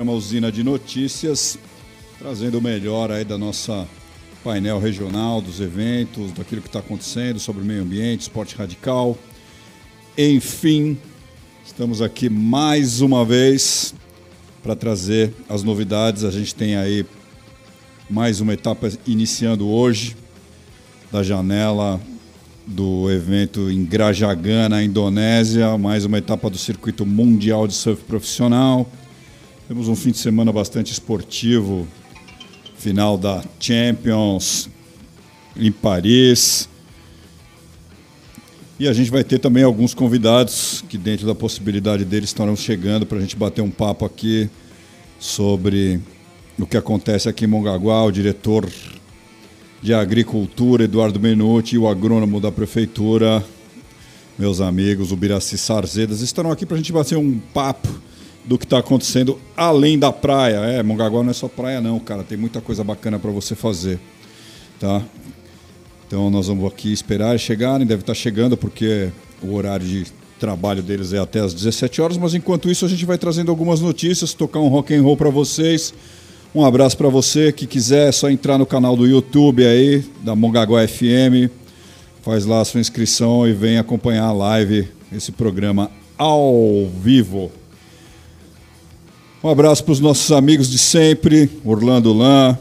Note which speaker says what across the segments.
Speaker 1: Uma usina de notícias, trazendo o melhor aí da nossa painel regional, dos eventos, daquilo que está acontecendo sobre o meio ambiente, esporte radical. Enfim, estamos aqui mais uma vez para trazer as novidades. A gente tem aí mais uma etapa iniciando hoje da janela do evento em Grajagan, na Indonésia, mais uma etapa do circuito mundial de surf profissional. Temos um fim de semana bastante esportivo, final da Champions em Paris. E a gente vai ter também alguns convidados que, dentro da possibilidade deles, estarão chegando para a gente bater um papo aqui sobre o que acontece aqui em Mongaguá. O diretor de Agricultura, Eduardo Menuti, e o agrônomo da Prefeitura, meus amigos, o Biraci Sarzedas, estarão aqui para a gente bater um papo do que está acontecendo além da praia. É, Mongaguá não é só praia não, cara. Tem muita coisa bacana para você fazer, tá? Então nós vamos aqui esperar chegarem. Deve estar tá chegando porque o horário de trabalho deles é até às 17 horas. Mas enquanto isso a gente vai trazendo algumas notícias, tocar um rock and roll para vocês. Um abraço para você que quiser, é só entrar no canal do YouTube aí da Mongaguá FM, faz lá a sua inscrição e vem acompanhar a live, esse programa ao vivo. Um abraço para os nossos amigos de sempre, Orlando Lan,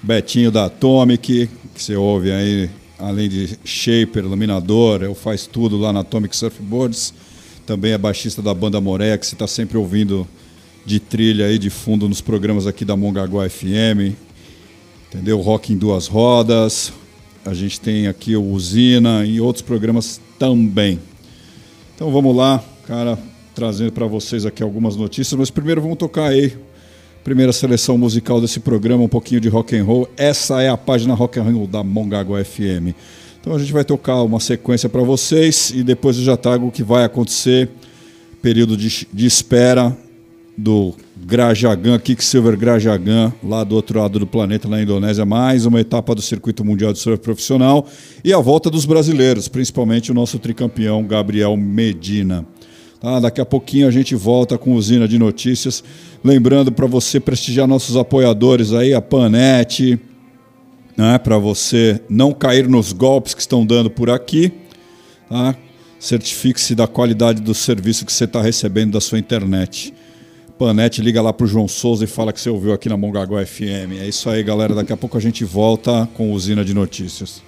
Speaker 1: Betinho da Atomic, que você ouve aí, além de shaper, iluminador, eu faz tudo lá na Atomic Surfboards. Também é baixista da banda Moré, que você está sempre ouvindo de trilha aí de fundo nos programas aqui da Mongaguá FM. Entendeu? Rock em duas rodas. A gente tem aqui o Usina e outros programas também. Então vamos lá, cara trazendo para vocês aqui algumas notícias, mas primeiro vamos tocar aí primeira seleção musical desse programa, um pouquinho de rock and roll. Essa é a página rock and roll da Mongaguá FM. Então a gente vai tocar uma sequência para vocês e depois eu já trago o que vai acontecer, período de, de espera do Grajagan, Kicksilver Grajagan, lá do outro lado do planeta, na Indonésia, mais uma etapa do Circuito Mundial de Surf Profissional e a volta dos brasileiros, principalmente o nosso tricampeão Gabriel Medina. Tá? Daqui a pouquinho a gente volta com usina de notícias. Lembrando para você prestigiar nossos apoiadores aí, a Panete, né? para você não cair nos golpes que estão dando por aqui. Tá? Certifique-se da qualidade do serviço que você está recebendo da sua internet. Panete, liga lá para o João Souza e fala que você ouviu aqui na Mongaguá FM. É isso aí, galera. Daqui a pouco a gente volta com usina de notícias.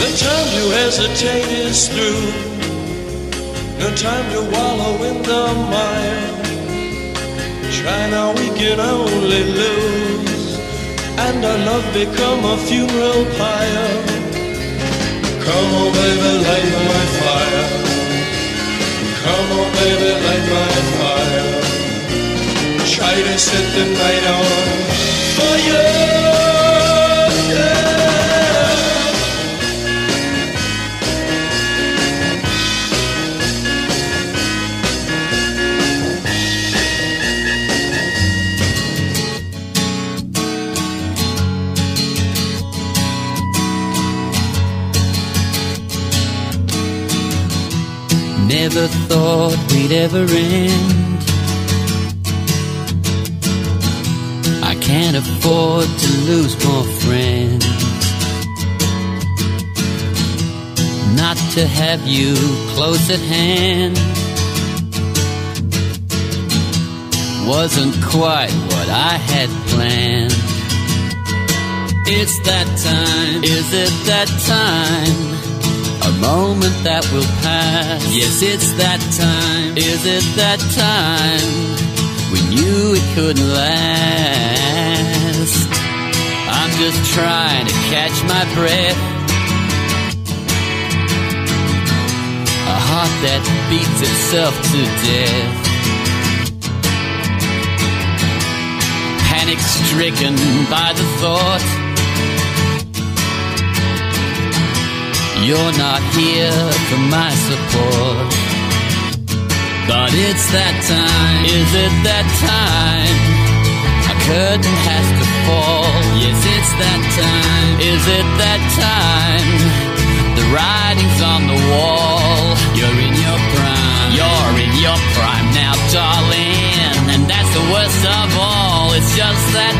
Speaker 2: The time to hesitate is through. No time to wallow in the mire. Try now, we can only lose. And our love become a funeral pyre. Come on, baby, light my fire. Come on, baby, light my fire. Try to set the night on fire. Yeah.
Speaker 3: Never thought we'd ever end. I can't afford to lose more friends. Not to have you close at hand wasn't quite what I had planned. It's that time, is it that time? Moment that will pass. Yes, it's that time. Is it that time? We knew it couldn't last. I'm just trying to catch my breath. A heart that beats itself to death. Panic stricken by the thought. You're not here for my support. But it's that time, is it that time? A curtain has to fall. Yes, it's that time, is it that time? The writing's on the wall. You're in your prime, you're in your prime now, darling. And that's the worst of all, it's just that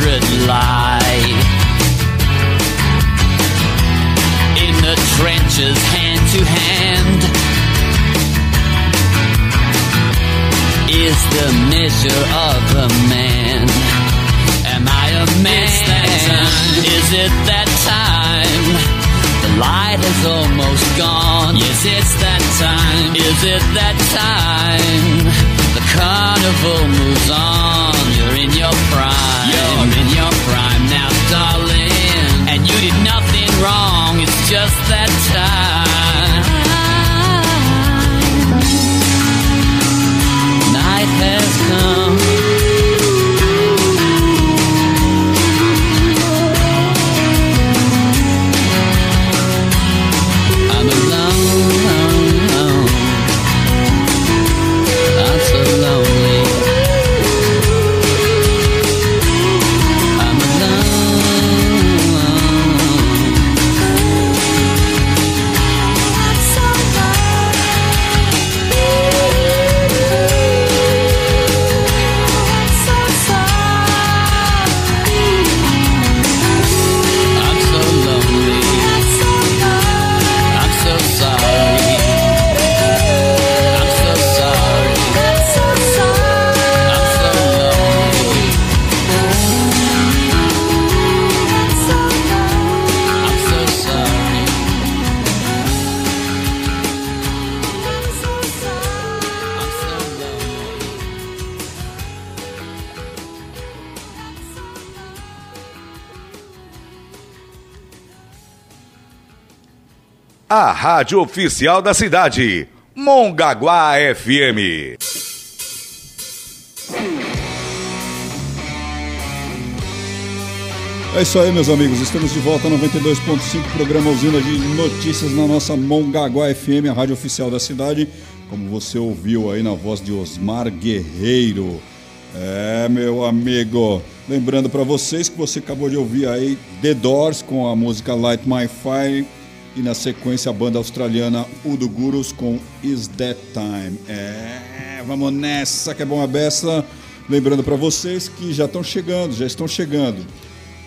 Speaker 3: hatred lie in the trenches hand to hand is the measure of a man and Is it that time? The light has almost gone. Yes, it's that time. Is it that time? The carnival moves on. You're in your prime. You're in your prime now, darling.
Speaker 4: A rádio oficial da cidade, Mongaguá FM.
Speaker 1: É isso aí, meus amigos. Estamos de volta a 92.5, programa Usina de Notícias na nossa Mongaguá FM, a rádio oficial da cidade. Como você ouviu aí na voz de Osmar Guerreiro. É, meu amigo. Lembrando para vocês que você acabou de ouvir aí The Doors com a música Light My Fire e na sequência a banda australiana Udo Gurus com Is That Time. É, vamos nessa que é bom a beça. Lembrando para vocês que já estão chegando, já estão chegando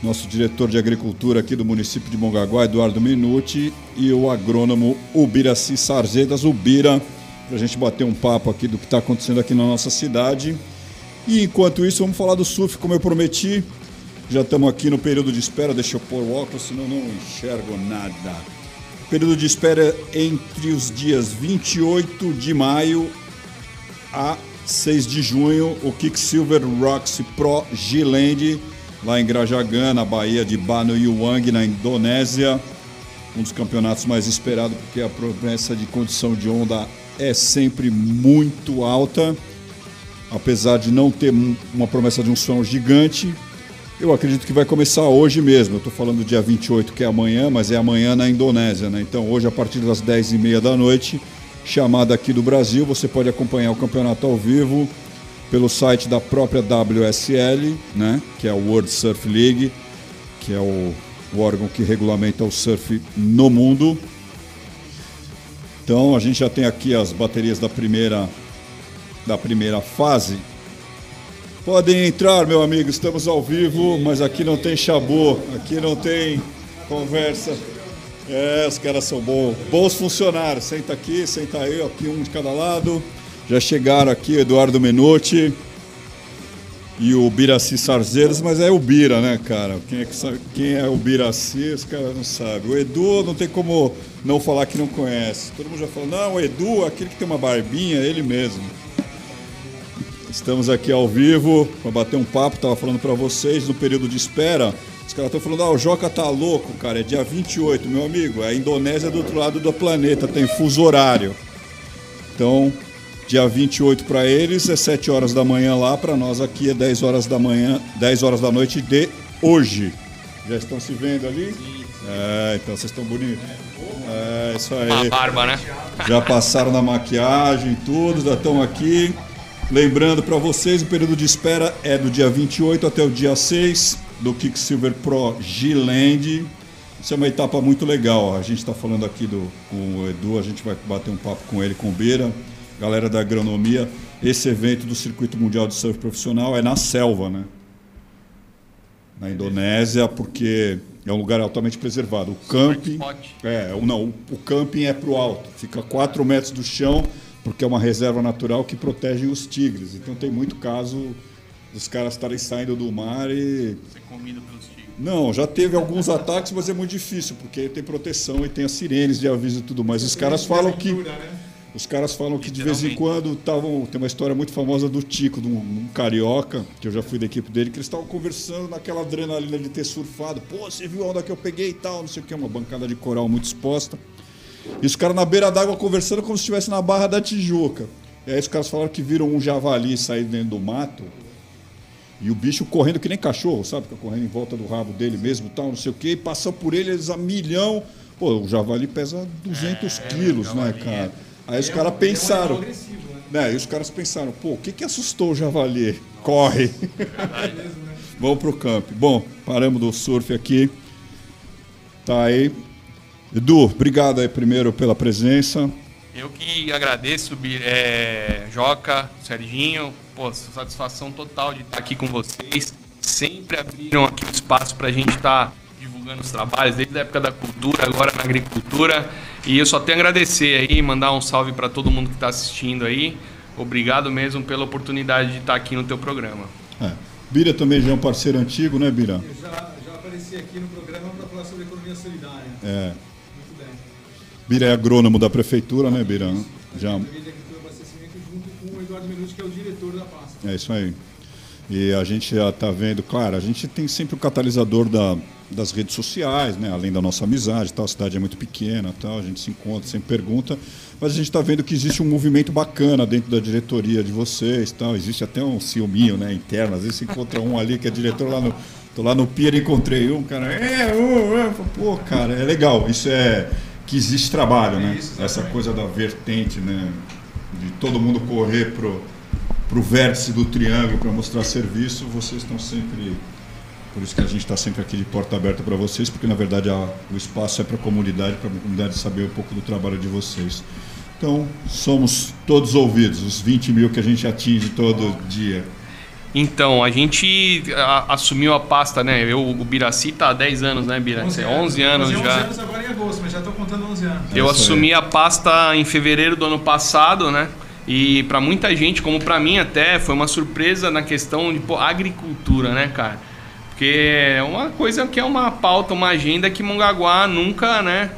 Speaker 1: nosso diretor de agricultura aqui do município de Mongaguá, Eduardo Minuti, e o agrônomo Ubiraci Sarzedas, Ubira, para a gente bater um papo aqui do que está acontecendo aqui na nossa cidade. E enquanto isso, vamos falar do surf, como eu prometi. Já estamos aqui no período de espera, deixa eu pôr o óculos, senão não enxergo nada. Período de espera entre os dias 28 de maio a 6 de junho, o Kicksilver Rocks Pro G-Land, lá em Grajagan, na Bahia de Banu na Indonésia. Um dos campeonatos mais esperados, porque a promessa de condição de onda é sempre muito alta. Apesar de não ter um- uma promessa de um som gigante, eu acredito que vai começar hoje mesmo. Estou falando do dia 28, que é amanhã, mas é amanhã na Indonésia. Né? Então, hoje, a partir das 10h30 da noite, chamada aqui do Brasil, você pode acompanhar o campeonato ao vivo pelo site da própria WSL, né? que é a World Surf League, que é o, o órgão que regulamenta o surf no mundo. Então, a gente já tem aqui as baterias da primeira, da primeira fase. Podem entrar, meu amigo, estamos ao vivo, mas aqui não tem chabô, aqui não tem conversa. É, os caras são bons, bons funcionários. Senta aqui, senta aí, aqui um de cada lado. Já chegaram aqui Eduardo Menotti e o Biraci Sarzeiros, mas é o Bira, né, cara? Quem é, que sabe, quem é o Biraci, os caras não sabem. O Edu não tem como não falar que não conhece. Todo mundo já falou, não, o Edu, aquele que tem uma barbinha, ele mesmo. Estamos aqui ao vivo para bater um papo, tava falando para vocês no período de espera. Os caras estão falando, ah, o Joca tá louco, cara, é dia 28, meu amigo. A Indonésia é do outro lado do planeta, tem fuso horário. Então, dia 28 para eles é 7 horas da manhã lá, para nós aqui é 10 horas da manhã, 10 horas da noite de hoje. Já estão se vendo ali? É, então vocês estão bonitos. É, isso aí.
Speaker 5: Uma barba, né?
Speaker 1: Já passaram na maquiagem, tudo, já estão aqui. Lembrando para vocês, o período de espera é do dia 28 até o dia 6 do Kicksilver Pro G-Land. Isso é uma etapa muito legal. A gente está falando aqui do, com o Edu, a gente vai bater um papo com ele, com o Beira, galera da agronomia. Esse evento do Circuito Mundial de Surf Profissional é na selva, né? Na Indonésia, porque é um lugar altamente preservado. O camping. É, não, o- camping é pro alto, fica a 4 metros do chão, porque é uma reserva natural que protege os tigres. Então tem muito caso dos caras estarem saindo do mar e
Speaker 5: Ser comido pelos tigres.
Speaker 1: Não, já teve alguns ataques, mas é muito difícil, porque tem proteção e tem as sirenes de aviso e tudo mais. Os caras falam que.
Speaker 5: né?
Speaker 1: Os caras falam que de vez em quando estavam. Tem uma história muito famosa do Tico, de um, um carioca, que eu já fui da equipe dele, que eles estavam conversando naquela adrenalina de ter surfado. Pô, você viu a onda que eu peguei e tal, não sei o que, uma bancada de coral muito exposta. E os caras na beira d'água conversando como se estivesse na Barra da Tijuca. E aí os caras falaram que viram um javali sair dentro do mato. E o bicho correndo que nem cachorro, sabe? Fica correndo em volta do rabo dele mesmo, tal, não sei o quê. E passou por ele, eles a milhão. Pô, o javali pesa 200 quilos, né, cara? Aí os caras pensaram.
Speaker 5: agressivo, né?
Speaker 1: Né, e os caras pensaram, pô, o que, que assustou o javali? Corre. Vamos pro campo. Bom, paramos do surf aqui. Tá aí. Edu, obrigado aí primeiro pela presença.
Speaker 6: Eu que agradeço, é, Joca, Serginho, pô, satisfação total de estar aqui com vocês. Sempre abriram aqui o espaço para a gente estar divulgando os trabalhos, desde a época da cultura, agora na agricultura. E eu só tenho a agradecer aí, mandar um salve para todo mundo que está assistindo aí. Obrigado mesmo pela oportunidade de estar aqui no teu programa.
Speaker 1: É. Bira também já é um parceiro antigo, né, Bira?
Speaker 5: Eu já, já apareci aqui no programa para falar sobre economia solidária.
Speaker 1: É. Bira é agrônomo da prefeitura, né, Bira? Já.
Speaker 5: Secretaria de Agricultura Abastecimento junto com o Eduardo Minuti, que é o diretor da pasta.
Speaker 1: É isso aí. E a gente já está vendo, claro, a gente tem sempre o catalisador da, das redes sociais, né? além da nossa amizade, tal, a cidade é muito pequena, tal, a gente se encontra, sempre pergunta, mas a gente está vendo que existe um movimento bacana dentro da diretoria de vocês, tal. existe até um ciúminho né, interno, às vezes você encontra um ali que é diretor lá no. Tô lá no Pier encontrei um, cara, é, uh, é, pô, cara, é legal, isso é que existe trabalho, né? Essa coisa da vertente, né? De todo mundo correr pro para o vértice do triângulo para mostrar serviço, vocês estão sempre. Por isso que a gente está sempre aqui de porta aberta para vocês, porque na verdade a- o espaço é para a comunidade, para a comunidade saber um pouco do trabalho de vocês. Então, somos todos ouvidos, os 20 mil que a gente atinge todo dia.
Speaker 6: Então, a gente a- assumiu a pasta, né? Eu, o Biraci tá há 10 anos, né, Biraci? 11 anos
Speaker 5: Fazer
Speaker 6: já.
Speaker 5: 11 anos agora em agosto, mas já estou contando 11 anos.
Speaker 6: Eu
Speaker 1: É isso aí.
Speaker 6: assumi a pasta em fevereiro do ano passado, né? E para muita gente, como para mim até, foi uma surpresa na questão de pô, agricultura, né, cara? Porque é uma coisa que é uma pauta, uma agenda que Mongaguá nunca, né?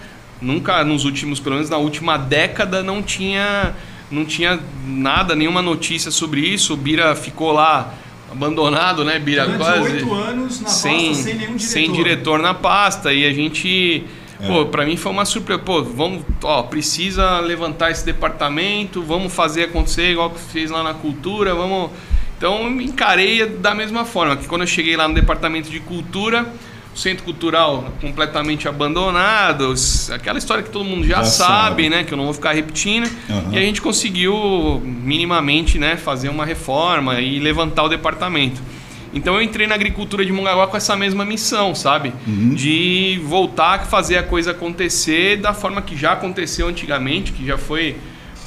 Speaker 6: Nunca nos últimos, pelo menos na última década, não tinha, não tinha nada, nenhuma notícia sobre isso. O Bira ficou lá abandonado, né, Bira?
Speaker 5: Durante
Speaker 6: Quase
Speaker 5: oito anos na pasta, sem nenhum diretor.
Speaker 6: sem diretor na pasta e a gente pô para mim foi uma surpresa pô vamos ó precisa levantar esse departamento vamos fazer acontecer igual que fez lá na cultura vamos então eu me encarei da mesma forma que quando eu cheguei lá no departamento de cultura o centro cultural completamente abandonado aquela história que todo mundo já,
Speaker 1: Já
Speaker 6: sabe,
Speaker 1: sabe.
Speaker 6: né que eu não vou ficar repetindo
Speaker 1: Aham.
Speaker 6: e a gente conseguiu minimamente né fazer uma reforma e levantar o departamento então eu entrei na agricultura de Mongaguá com essa mesma missão, sabe? De voltar a fazer a coisa acontecer da forma que já aconteceu antigamente, que já foi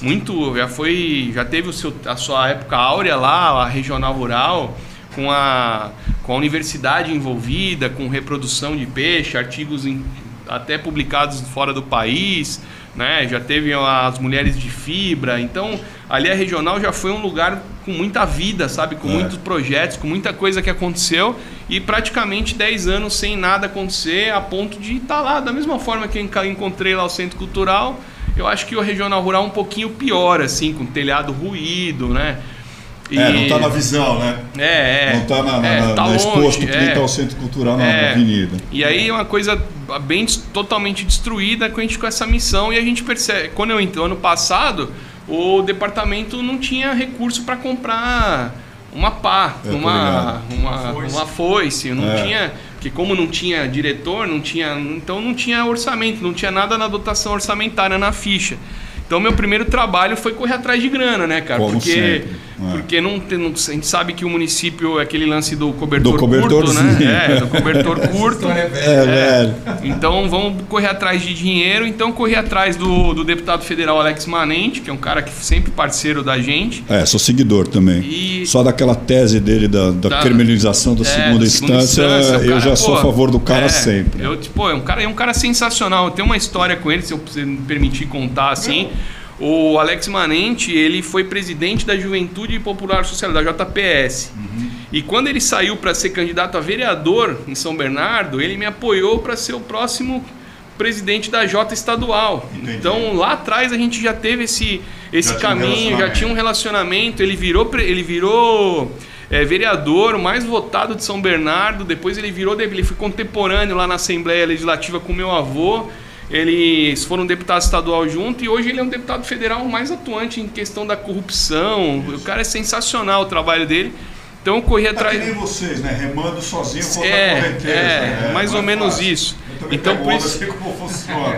Speaker 6: muito, já foi, já teve o seu, a sua época áurea lá, a regional rural, com a, com a universidade envolvida, com reprodução de peixe, artigos em- até publicados fora do país, né? Já teve as mulheres de fibra, então ali a regional já foi um lugar com muita vida, sabe? Com
Speaker 1: É.
Speaker 6: muitos projetos, com muita coisa que aconteceu e praticamente 10 anos sem nada acontecer, a ponto de estar lá da mesma forma que eu encontrei lá o centro cultural. Eu acho que o regional rural é um pouquinho pior, assim, com telhado ruído, né? E-
Speaker 1: É, não está na visão, né?
Speaker 6: É, é.
Speaker 1: Não está na, na,
Speaker 6: É,
Speaker 1: na-
Speaker 6: tá
Speaker 1: no
Speaker 6: longe,
Speaker 1: exposto que
Speaker 6: é.
Speaker 1: está o centro cultural na,
Speaker 6: É.
Speaker 1: na avenida.
Speaker 6: E aí é uma coisa bem totalmente destruída com a gente com essa missão e a gente percebe, quando eu entrei ano passado, o departamento não tinha recurso para comprar uma pá,
Speaker 1: tô
Speaker 6: uma uma
Speaker 5: Foice.
Speaker 6: uma foice, não
Speaker 1: É.
Speaker 6: tinha, porque como não tinha diretor, não tinha, então não tinha orçamento, não tinha nada na dotação orçamentária na ficha. Então meu primeiro trabalho foi correr atrás de grana, né, cara?
Speaker 1: Como
Speaker 6: porque
Speaker 1: sempre, é.
Speaker 6: porque não, tem- não- a gente sabe que o município é aquele lance do cobertor
Speaker 1: Do
Speaker 6: curto,
Speaker 1: cobertorzinho.
Speaker 6: né? É, do cobertor curto.
Speaker 1: É, velho.
Speaker 6: Então vamos correr atrás de dinheiro. Então corri atrás do, do deputado federal Alex Manente, que é um cara que sempre parceiro da gente.
Speaker 1: É, sou seguidor também.
Speaker 6: E-
Speaker 1: Só daquela tese dele da, da,
Speaker 6: Da-
Speaker 1: criminalização da
Speaker 6: É,
Speaker 1: segunda
Speaker 6: da
Speaker 1: instância,
Speaker 6: o
Speaker 1: eu
Speaker 6: cara,
Speaker 1: já sou
Speaker 6: pô,
Speaker 1: a favor do cara
Speaker 6: é,
Speaker 1: sempre.
Speaker 6: Eu, tipo, é um cara, é um cara sensacional. Tem uma história com ele, se eu me permitir contar assim. O Alex Manente, ele foi presidente da Juventude Popular Social, da JPS. E quando ele saiu para ser candidato a vereador em São Bernardo, ele me apoiou para ser o próximo presidente da Jota estadual.
Speaker 1: Entendi.
Speaker 6: Então lá atrás a gente já teve esse, esse
Speaker 1: Já tinha um
Speaker 6: caminho, já tinha um relacionamento. Ele virou, ele virou é, vereador, o mais votado de São Bernardo. Depois ele virou, ele foi contemporâneo lá na Assembleia Legislativa com meu avô. Eles foram deputado estadual junto e hoje ele é um deputado federal mais atuante em questão da corrupção. O cara é sensacional o trabalho dele. Então eu corri
Speaker 1: Tá
Speaker 6: atrás.
Speaker 1: que nem vocês, né? Remando sozinho contra a
Speaker 6: É,
Speaker 1: correnteza.
Speaker 6: é,
Speaker 1: né?
Speaker 6: mais
Speaker 1: Não
Speaker 6: ou
Speaker 1: é
Speaker 6: menos
Speaker 1: fácil.
Speaker 6: isso. Então, por isso-.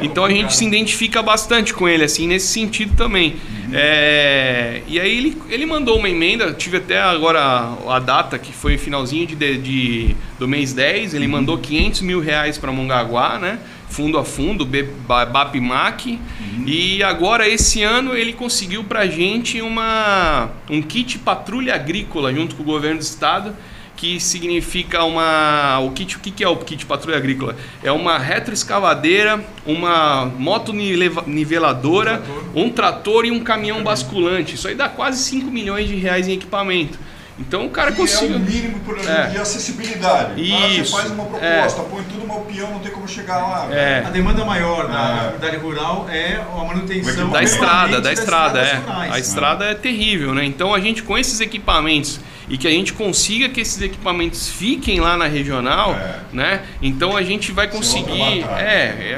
Speaker 6: Então a gente se identifica bastante com ele, assim, nesse sentido também. É, e aí ele, ele mandou uma emenda, tive até agora a, a data, que foi finalzinho de, de- de- do mês 10, ele mandou 500 mil reais para Mongaguá, né? Fundo a fundo, BAPMAC. E agora, esse ano, ele conseguiu pra gente uma, um kit patrulha agrícola junto com o governo do estado que significa uma. O kit, o que é o kit patrulha agrícola? É uma retroescavadeira, uma moto niveladora, um trator e um caminhão basculante. Isso aí dá quase 5 milhões de reais em equipamento. Então o cara
Speaker 1: Que é
Speaker 6: conseguiu.
Speaker 1: o mínimo por
Speaker 6: É.
Speaker 1: de acessibilidade. Tá? Você
Speaker 6: Isso.
Speaker 1: faz uma proposta, põe tudo, mas o peão não tem como chegar lá.
Speaker 6: É.
Speaker 5: A demanda maior da
Speaker 1: Ah.
Speaker 5: atividade rural é a manutenção
Speaker 1: Da
Speaker 6: estrada, da
Speaker 5: das
Speaker 6: estrada, é.
Speaker 5: rurais.
Speaker 6: A estrada é terrível, né? Então a gente com esses equipamentos e que a gente consiga que esses equipamentos fiquem lá na regional,
Speaker 1: É.
Speaker 6: né? Então a gente vai conseguir, é,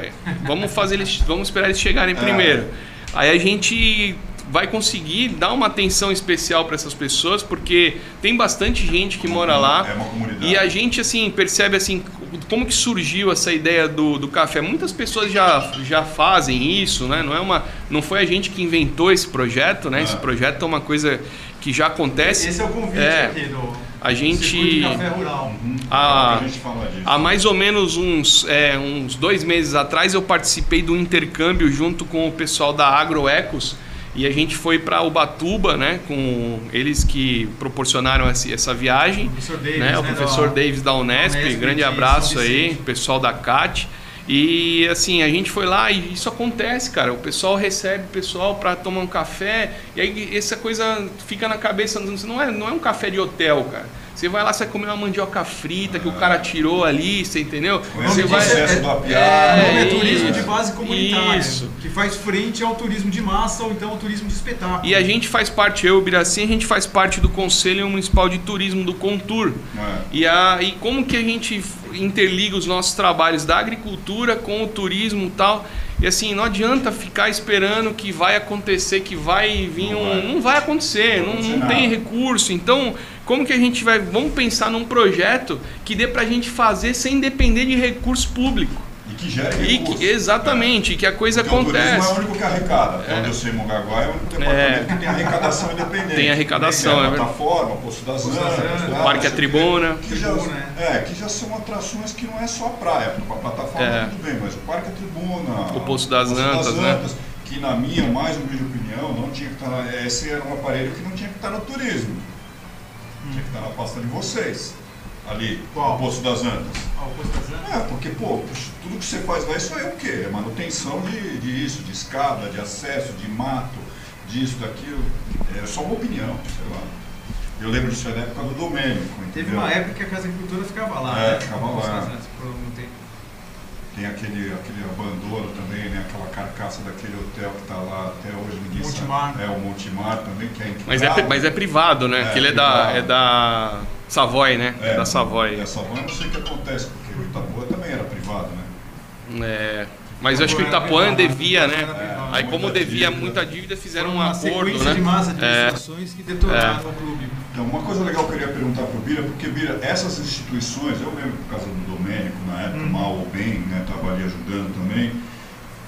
Speaker 6: é, vamos fazer eles, vamos esperar eles chegarem
Speaker 1: É.
Speaker 6: primeiro. Aí a gente vai conseguir dar uma atenção especial para essas pessoas, porque tem bastante gente que mora lá.
Speaker 1: É uma comunidade.
Speaker 6: E a gente assim percebe assim como que surgiu essa ideia do, do café. Muitas pessoas já, já fazem isso, né? Não é uma, não foi a gente que inventou esse projeto, né? Esse
Speaker 1: Ah.
Speaker 6: projeto é uma coisa que já acontece.
Speaker 5: Esse é o convite
Speaker 6: É.
Speaker 5: aqui do
Speaker 6: A gente-
Speaker 5: Café Rural.
Speaker 6: a-
Speaker 1: a gente fala disso.
Speaker 6: Há mais ou menos uns, é, uns dois meses atrás eu participei do intercâmbio junto com o pessoal da Agroecos e a gente foi para Ubatuba, né? Com eles que proporcionaram essa, viagem.
Speaker 5: Professor Davis,
Speaker 6: né? O
Speaker 5: né,
Speaker 6: professor
Speaker 5: da-
Speaker 6: Davis da Unesp,
Speaker 5: Unesp
Speaker 6: grande
Speaker 5: de
Speaker 6: abraço aí, pessoal da CAT. E assim, a gente foi lá e isso acontece, cara. O pessoal recebe o pessoal para tomar um café e aí essa coisa fica na cabeça. Não é, não é um café de hotel, cara. Você vai lá, você vai comer uma mandioca frita que o cara tirou ali, você entendeu? Você vai.
Speaker 1: processo do
Speaker 5: nome é
Speaker 6: isso,
Speaker 5: turismo de base comunitária,
Speaker 6: isso.
Speaker 5: que faz frente ao turismo de massa ou então ao turismo de espetáculo.
Speaker 6: E a gente faz parte, eu e o Biracim, a gente faz parte do Conselho Municipal de Turismo do Contur.
Speaker 1: É.
Speaker 6: E, a, e como que a gente interliga os nossos trabalhos da agricultura com o turismo e tal? E assim, não adianta ficar esperando que vai acontecer, que vai vir
Speaker 1: Não
Speaker 6: um.
Speaker 1: vai.
Speaker 6: Não vai acontecer,
Speaker 1: Não
Speaker 6: não, não tem recurso. Então, como que a gente vai. Vamos pensar num projeto que dê pra gente fazer sem depender de recurso público.
Speaker 1: Que gera
Speaker 6: E que, exatamente, que a coisa
Speaker 1: Porque O turismo é
Speaker 6: acontece.
Speaker 1: o único que arrecada. Até onde eu sei, Mongaguá é o único departamento que tem arrecadação independente.
Speaker 6: Tem arrecadação,
Speaker 1: Tem
Speaker 6: é verdade.
Speaker 1: plataforma, Poço das
Speaker 5: Poço das
Speaker 1: Antas,
Speaker 5: Antas,
Speaker 1: lá,
Speaker 6: Parque a Tribuna.
Speaker 1: Que já,
Speaker 5: Tribuna,
Speaker 1: é, que já são atrações que não é só a praia. A plataforma
Speaker 6: É.
Speaker 1: tudo bem, mas o Parque a Tribuna,
Speaker 6: O Poço das Antas, né?
Speaker 1: que na minha mais humilde opinião, não tinha que estar. Esse era um aparelho que não tinha que estar no turismo. Tinha que estar na pasta de vocês. Ali,
Speaker 5: Qual?
Speaker 1: o Poço das Antas.
Speaker 5: Ah, o Poço das Antas.
Speaker 1: É, porque, pô, tudo que você faz lá, isso aí é o quê? É manutenção de, de isso, de escada, de acesso, de mato, disso, daquilo. É só uma opinião, sei lá. Eu lembro disso aí na época do Domênico.
Speaker 5: Teve uma época que a Casa Agricultura ficava lá,
Speaker 1: É,
Speaker 5: né?
Speaker 1: ficava
Speaker 5: O Poço
Speaker 1: lá.
Speaker 5: das Antas, por algum tempo.
Speaker 1: Tem aquele, aquele abandono também, né? Aquela carcaça daquele hotel que está lá até hoje, ninguém
Speaker 5: Montemar.
Speaker 1: sabe. É, o Montemar também, que é
Speaker 6: Mas é, mas é privado, né?
Speaker 1: É,
Speaker 6: Aquele é da,
Speaker 1: privado.
Speaker 6: é da Savoy, né? É, da Savoy.
Speaker 1: É, a Savoy eu não sei o que acontece, porque o Itapuã também era privado, né?
Speaker 6: É, mas eu acho que o Itapuã devia, né?
Speaker 5: É,
Speaker 6: Aí como devia
Speaker 1: dívida.
Speaker 6: muita dívida, fizeram
Speaker 5: Foram
Speaker 6: um
Speaker 5: uma
Speaker 6: acordo,
Speaker 5: sequência
Speaker 6: né?
Speaker 5: de massa de
Speaker 6: É,
Speaker 5: que detonaram o clube.
Speaker 1: Então, uma coisa legal que eu queria perguntar para o Bira, porque Bira, essas instituições, eu lembro por causa do Domênico, na época,
Speaker 5: Uhum.
Speaker 1: mal ou bem, né, estava ali ajudando também.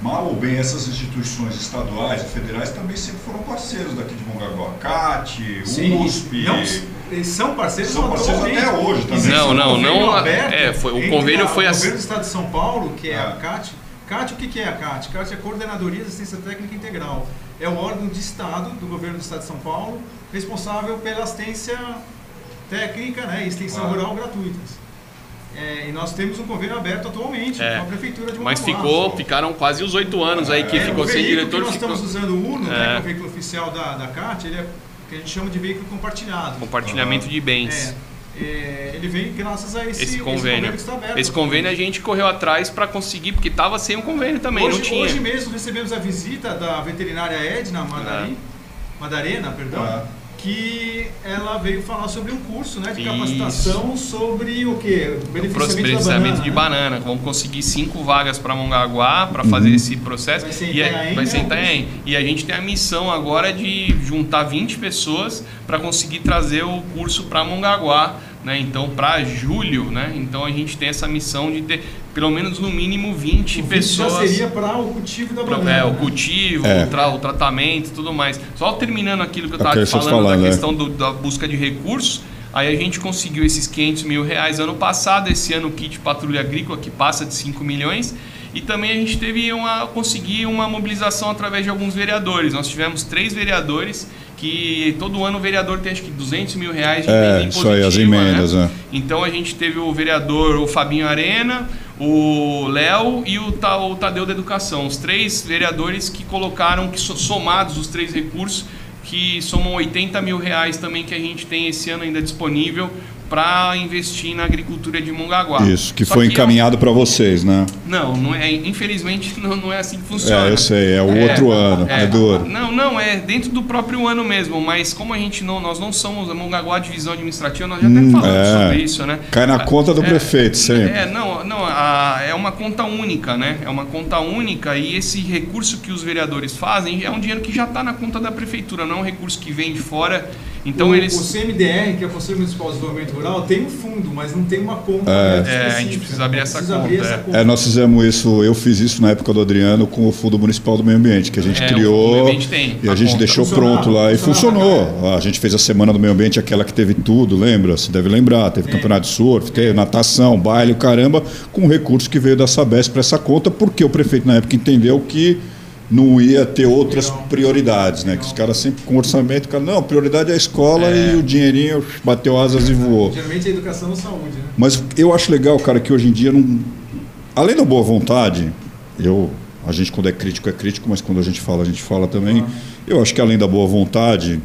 Speaker 1: Mal ou bem, essas instituições estaduais e federais também sempre foram parceiros daqui de Mongaguá. CAT, USP.
Speaker 5: Não, eles são parceiros
Speaker 1: São parceiros até hoje também.
Speaker 6: Não,
Speaker 5: um
Speaker 6: não, não,
Speaker 5: aberto
Speaker 6: é, foi- o convênio
Speaker 5: a-
Speaker 6: foi
Speaker 5: o
Speaker 6: assim-
Speaker 5: governo do Estado de São Paulo, que é
Speaker 1: Ah.
Speaker 5: a CAT. CAT, o que que é a CAT? CAT é a Coordenadoria de Assistência Técnica Integral. É o órgão de Estado do governo do Estado de São Paulo responsável pela assistência técnica né, e extensão
Speaker 1: Ah.
Speaker 5: rural gratuitas. É, e nós temos um convênio aberto atualmente
Speaker 6: É.
Speaker 5: com a Prefeitura de
Speaker 6: mas
Speaker 5: Mongaguá.
Speaker 6: ficou, ficaram quase os oito anos aí que
Speaker 1: É,
Speaker 6: ficou
Speaker 5: o
Speaker 6: sem diretor.
Speaker 5: que nós
Speaker 6: ficou-
Speaker 5: estamos usando o UNO, né,
Speaker 6: É.
Speaker 5: que é o veículo oficial da, da CAT, ele é o que a gente chama de veículo compartilhado.
Speaker 6: Compartilhamento de bens.
Speaker 5: É. é, ele vem graças a esse,
Speaker 6: esse convênio.
Speaker 5: que está aberto.
Speaker 6: Esse convênio a gente correu atrás para conseguir, porque tava sem um convênio também,
Speaker 5: hoje,
Speaker 6: não tinha.
Speaker 5: hoje mesmo recebemos a visita da veterinária Edna Madari, Madarena, perdão,
Speaker 1: Ah.
Speaker 5: Que ela veio falar sobre um curso né, de
Speaker 6: Isso.
Speaker 5: capacitação sobre o quê?
Speaker 6: O
Speaker 5: Beneficiamento,
Speaker 6: beneficiamento
Speaker 5: da
Speaker 6: de
Speaker 5: banana. né?
Speaker 6: banana. Vamos conseguir cinco vagas para Mongaguá para fazer esse processo.
Speaker 5: Vai ser em
Speaker 6: e, vai
Speaker 5: né,
Speaker 6: ser
Speaker 5: o.
Speaker 6: E a gente tem a missão agora de juntar 20 pessoas para conseguir trazer o curso para Mongaguá. Né? Então, para julho, né? Então a gente tem essa missão de ter pelo menos no mínimo 20
Speaker 5: O vídeo
Speaker 6: pessoas.
Speaker 5: já seria para o cultivo da
Speaker 6: Pra-
Speaker 5: banana.
Speaker 6: é, o
Speaker 5: né?
Speaker 6: cultivo,
Speaker 1: É.
Speaker 6: o, tra- o tratamento e tudo mais. Só terminando aquilo que eu
Speaker 1: É
Speaker 6: estava
Speaker 1: vocês
Speaker 6: falando
Speaker 1: falaram,
Speaker 6: da
Speaker 1: né?
Speaker 6: questão do- da busca de recursos, aí a gente conseguiu esses 500 mil reais ano passado, esse ano o kit Patrulha Agrícola, que passa de 5 milhões, e também a gente teve uma, conseguir uma mobilização através de alguns vereadores. Nós tivemos três vereadores que todo ano o vereador tem acho que 200 mil reais de
Speaker 1: É,
Speaker 6: emenda
Speaker 1: isso aí, as
Speaker 6: impositiva,
Speaker 1: emendas,
Speaker 6: né?
Speaker 1: é.
Speaker 6: Então a gente teve o vereador, o Fabinho Arena, o Léo e o, o Tadeu da Educação. Os três vereadores que colocaram, que so- somados os três recursos, que somam 80 mil reais também que a gente tem esse ano ainda disponível para investir na agricultura de Mongaguá.
Speaker 1: Isso, que
Speaker 6: Só
Speaker 1: foi
Speaker 6: é-
Speaker 1: encaminhado para vocês, né?
Speaker 6: Não, não é, infelizmente não, não é assim que funciona.
Speaker 1: É, eu sei, é o outro ano, é duro.
Speaker 6: Não, não, é dentro do próprio ano mesmo, mas como a gente não, nós não somos a Mongaguá Divisão Administrativa, nós já até falamos
Speaker 1: é.
Speaker 6: sobre isso, né?
Speaker 1: Cai na conta do
Speaker 6: É,
Speaker 1: prefeito, sempre.
Speaker 6: É, não, não a- é uma conta única, né? É uma conta única e esse recurso que os vereadores fazem é um dinheiro que já está na conta da prefeitura, não é um recurso que vem de fora. Então
Speaker 5: o,
Speaker 6: eles.
Speaker 5: o CMDR, que é o Conselho Municipal de Desenvolvimento Rural, tem um fundo, mas não tem uma conta.
Speaker 1: É.
Speaker 5: aberta
Speaker 6: É, a gente precisa abrir essa
Speaker 5: Precisa
Speaker 6: conta,
Speaker 5: abrir essa
Speaker 6: é.
Speaker 5: conta.
Speaker 1: É, nós fizemos isso, eu fiz isso na época do Adriano com o Fundo Municipal do Meio Ambiente, que a gente
Speaker 6: É,
Speaker 1: criou
Speaker 6: tem
Speaker 1: e a
Speaker 6: a
Speaker 1: gente
Speaker 6: conta.
Speaker 1: deixou
Speaker 5: Funcionava,
Speaker 1: pronto lá e funcionou. A gente fez a Semana do Meio Ambiente, aquela que teve tudo, lembra? Você deve lembrar, teve campeonato de surf, teve natação, baile, caramba, com recurso que veio da Sabesp para essa conta, porque o prefeito na época entendeu que não ia ter outras prioridades, né? Que os caras sempre com orçamento, cara, não, a prioridade é a escola
Speaker 6: É.
Speaker 1: e o dinheirinho bateu asas e voou.
Speaker 5: Geralmente é educação e saúde, né?
Speaker 1: Mas eu acho legal, cara, que hoje em dia não. Além da boa vontade, eu. A gente quando é crítico é crítico, mas quando a gente fala, a gente fala também. Eu acho que além da boa vontade,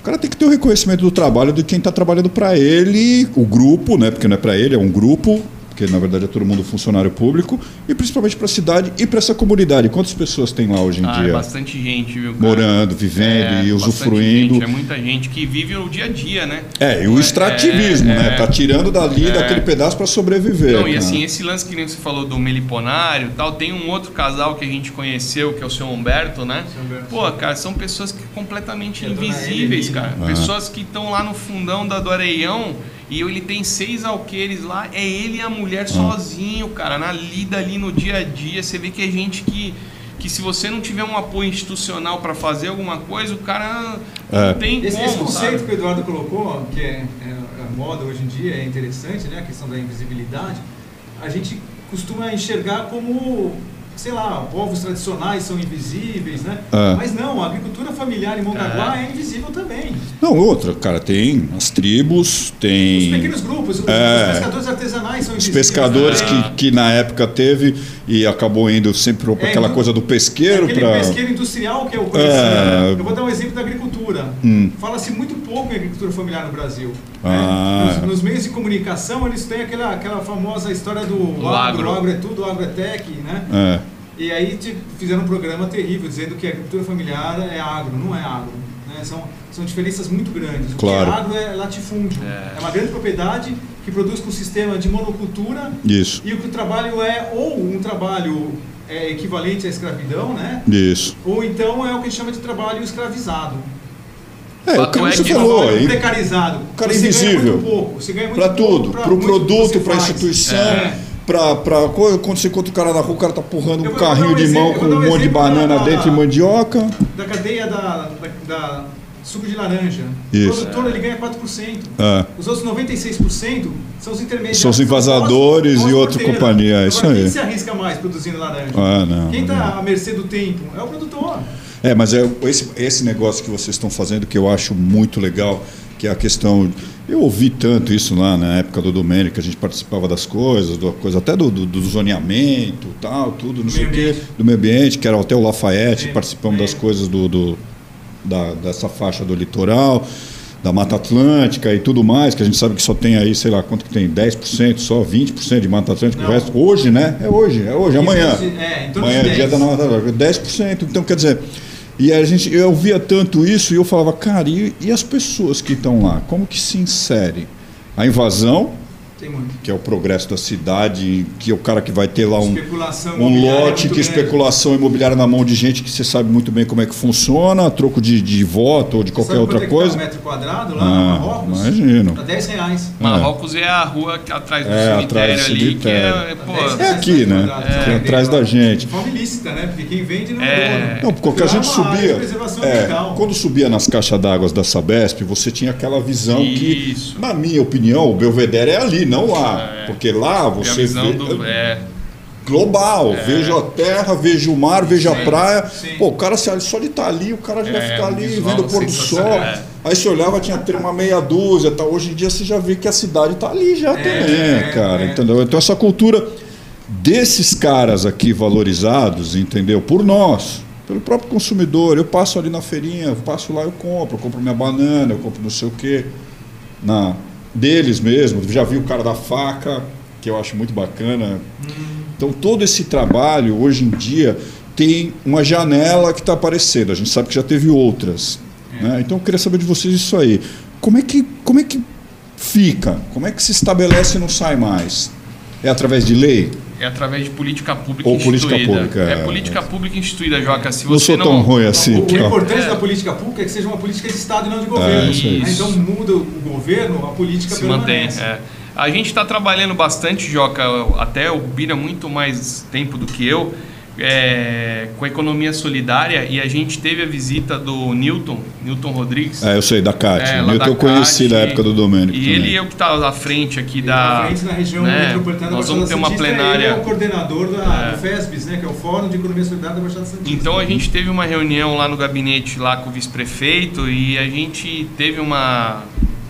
Speaker 1: o cara tem que ter o reconhecimento do trabalho de quem está trabalhando para ele, o grupo, né? Porque não é para ele, é um grupo, porque na verdade é todo mundo funcionário público, e principalmente para a cidade e para essa comunidade. Quantas pessoas tem lá hoje em
Speaker 6: Ah, é
Speaker 1: dia?
Speaker 6: bastante gente, viu? cara?
Speaker 1: Morando, vivendo
Speaker 6: É,
Speaker 1: e usufruindo.
Speaker 6: gente, é muita gente que vive o dia a dia, né?
Speaker 1: É, e o
Speaker 6: É,
Speaker 1: extrativismo,
Speaker 6: é,
Speaker 1: né?
Speaker 6: é.
Speaker 1: Tá tirando dali,
Speaker 6: É.
Speaker 1: daquele pedaço para sobreviver.
Speaker 6: Não, e assim, esse lance que nem você falou do meliponário e tal, tem um outro casal que a gente conheceu, que é o seu Humberto, né?
Speaker 5: Seu Humberto.
Speaker 6: Pô, cara, são pessoas que completamente
Speaker 5: É
Speaker 6: invisíveis, cara.
Speaker 1: Ah.
Speaker 6: Pessoas que estão lá no fundão da, do Areião e ele tem seis alqueires lá, é ele e a mulher sozinho, cara, na lida ali no dia a dia. Você vê que é gente que. Que se você não tiver um apoio institucional para fazer alguma coisa, o cara
Speaker 1: É.
Speaker 6: não tem
Speaker 5: Esse,
Speaker 6: como,
Speaker 5: esse conceito
Speaker 6: sabe?
Speaker 5: que o Eduardo colocou, que é, é a moda hoje em dia, é interessante, né? A questão da invisibilidade. A gente costuma enxergar como, sei lá, povos tradicionais são invisíveis, né?
Speaker 1: É.
Speaker 5: Mas não, a agricultura familiar em Mongaguá é, invisível também.
Speaker 1: Não, outra, cara, tem as tribos,
Speaker 5: Os
Speaker 1: tem
Speaker 5: pequenos grupos, os,
Speaker 1: É.
Speaker 5: os pescadores artesanais são
Speaker 1: os
Speaker 5: invisíveis.
Speaker 1: pescadores
Speaker 5: né?
Speaker 1: que, que na época teve e acabou indo sempre para
Speaker 5: É,
Speaker 1: aquela
Speaker 5: do-
Speaker 1: coisa do pesqueiro
Speaker 5: Aquele
Speaker 1: para
Speaker 5: pesqueiro industrial que eu conhecia.
Speaker 1: É.
Speaker 5: Eu vou dar um exemplo da agricultura.
Speaker 1: Hum.
Speaker 5: Fala-se muito pouco em agricultura familiar no Brasil.
Speaker 1: Ah.
Speaker 5: né? Nos, nos meios de comunicação, eles têm aquela, aquela famosa história do,
Speaker 6: Do
Speaker 5: agro,
Speaker 6: agro.
Speaker 5: o agro é tudo, o agro é tech, né?
Speaker 1: é,
Speaker 5: E aí te- fizeram um programa terrível dizendo que a agricultura familiar é agro, não é agro. Né? São, são diferenças muito grandes.
Speaker 1: Claro.
Speaker 5: O é agro é latifúndio. É. uma grande propriedade que produz com um sistema de monocultura
Speaker 1: isso,
Speaker 5: e o que o trabalho é ou um trabalho é, equivalente à escravidão, né?
Speaker 1: isso.
Speaker 5: Ou então é o que a gente chama de trabalho escravizado.
Speaker 1: É, o que
Speaker 6: é
Speaker 1: você
Speaker 6: que-
Speaker 1: falou, aí,
Speaker 5: precarizado.
Speaker 1: cara
Speaker 5: Você ganha
Speaker 1: invisível.
Speaker 5: muito pouco. Você ganha muito
Speaker 1: para
Speaker 5: pouco
Speaker 1: tudo, para o
Speaker 5: que
Speaker 1: produto, para a instituição,
Speaker 5: É.
Speaker 1: para quando você encontra o cara na rua, o cara tá empurrando
Speaker 5: Eu
Speaker 1: um carrinho
Speaker 5: um
Speaker 1: de
Speaker 5: exemplo-
Speaker 1: mão com um
Speaker 5: um
Speaker 1: monte de banana
Speaker 5: da-
Speaker 1: dentro e mandioca.
Speaker 5: Da cadeia da, da, da suco de laranja.
Speaker 1: Isso.
Speaker 5: O produtor ele ganha 4%.
Speaker 1: É.
Speaker 5: Os outros 96% são os intermediários.
Speaker 1: São os invasadores
Speaker 5: São
Speaker 1: e
Speaker 5: os
Speaker 1: outra
Speaker 5: porteiros.
Speaker 1: companhia, é
Speaker 5: Agora,
Speaker 1: isso aí.
Speaker 5: Quem se arrisca mais produzindo laranja?
Speaker 1: Ah, não,
Speaker 5: Quem está à mercê do tempo é o produtor.
Speaker 1: É, mas é esse, esse negócio que vocês estão fazendo que eu acho muito legal, que é a questão. Eu ouvi tanto isso lá na época do Domênico, que a gente participava das coisas, do, coisa, até do, do, do zoneamento tal, tudo, não sei o quê, do meio ambiente, que era até o Lafayette, participamos das coisas do, do- da, dessa faixa do litoral. da Mata Atlântica e tudo mais, que a gente sabe que só tem aí, sei lá, quanto que tem? 10%, só 20% de Mata Atlântica, o
Speaker 5: Não.
Speaker 1: resto, hoje, né? É hoje, é hoje, amanhã.
Speaker 5: É,
Speaker 1: Amanhã é dia
Speaker 5: 10.
Speaker 1: da Mata Atlântica, 10%. Então, quer dizer, e a gente, eu via tanto isso e eu falava, cara, e, e as pessoas que estão lá, como que se insere? A invasão,
Speaker 5: Tem muito.
Speaker 1: que é o progresso da cidade, que é o cara que vai ter lá um, um lote
Speaker 5: muito
Speaker 1: que
Speaker 5: grande.
Speaker 1: especulação imobiliária na mão de gente que você sabe muito bem como é que funciona, a troco de, de voto ou de qualquer
Speaker 5: Sabe
Speaker 1: outra
Speaker 5: é que tá
Speaker 1: coisa.
Speaker 5: um metro quadrado lá
Speaker 1: Ah,
Speaker 5: no Marrocos?
Speaker 1: imagino.
Speaker 5: Tá 10 reais.
Speaker 6: Marrocos é a rua que- atrás do
Speaker 1: É,
Speaker 6: cemitério
Speaker 1: atrás do
Speaker 6: ali, que é,
Speaker 1: cemitério.
Speaker 6: pô,
Speaker 5: 10
Speaker 1: É aqui, né? é
Speaker 5: né?
Speaker 1: atrás da gente.
Speaker 5: De forma ilícita, né? Porque quem vende não
Speaker 6: É.
Speaker 5: é.
Speaker 1: Não, porque a gente
Speaker 5: é
Speaker 1: subia. é, quando subia nas caixas d'água da Sabesp, você tinha aquela visão
Speaker 6: Isso.
Speaker 1: que, na minha opinião, o Belvedere é ali, não lá. Porque lá
Speaker 6: é
Speaker 1: você vê,
Speaker 6: do. É,
Speaker 1: global. Vejo a terra, vejo o mar, vejo a praia.
Speaker 5: sim.
Speaker 1: Pô, o cara se- só de estar ali, o cara já vai
Speaker 6: É,
Speaker 1: ficar ali vendo o pôr do sol.
Speaker 6: é.
Speaker 1: Aí você olhava, tinha ter uma meia dúzia. Tá? Hoje em dia você já vê que a cidade está ali já também, cara.
Speaker 5: é.
Speaker 1: Entendeu? Então essa cultura desses caras aqui valorizados, entendeu? Por nós. Pelo próprio consumidor, eu passo ali na feirinha, eu passo lá, eu compro, eu compro minha banana, eu compro não sei o quê na deles mesmo. Já vi o cara da faca, que eu acho muito bacana. Então todo esse trabalho hoje em dia tem uma janela que está aparecendo. A gente sabe que já teve outras. né? Então eu queria saber de vocês isso aí. Como é que como é que fica? Como é que se estabelece e não sai mais? É através de lei?
Speaker 6: É através de política pública
Speaker 1: Ou política
Speaker 6: instituída.
Speaker 1: pública,
Speaker 6: é.
Speaker 1: é.
Speaker 6: política pública instituída, Joca. Se
Speaker 1: Não
Speaker 6: você
Speaker 1: sou
Speaker 6: não.
Speaker 1: tão ruim assim.
Speaker 5: O, o
Speaker 1: tá?
Speaker 5: importante
Speaker 6: É.
Speaker 5: da política pública é que seja uma política de Estado e não de governo.
Speaker 1: isso aí.
Speaker 5: né? Então muda o governo, a política
Speaker 6: se mantém.
Speaker 5: permanece.
Speaker 6: é. A gente está trabalhando bastante, Joca, até o Bira muito mais tempo do que eu, é, com a economia solidária e a gente teve a visita do Newton, Newton Rodrigues.
Speaker 1: É, eu sei, da Cátia.
Speaker 6: É,
Speaker 1: É,
Speaker 6: lá
Speaker 1: eu
Speaker 6: da
Speaker 1: conheci
Speaker 6: CAT,
Speaker 1: da época do Domênico.
Speaker 6: E
Speaker 1: também.
Speaker 6: ele é o que está à frente aqui
Speaker 5: Ele
Speaker 6: da.
Speaker 5: tá à frente na região
Speaker 6: né,
Speaker 5: metropolitana da
Speaker 6: Nós vamos ter uma
Speaker 5: Santista, Ele
Speaker 6: plenária.
Speaker 5: é o coordenador da,
Speaker 6: É.
Speaker 5: do FESBS, né, que é o Fórum de Economia Solidária da Baixada Santista.
Speaker 6: Então a gente teve uma reunião lá no gabinete lá com o vice-prefeito e a gente teve uma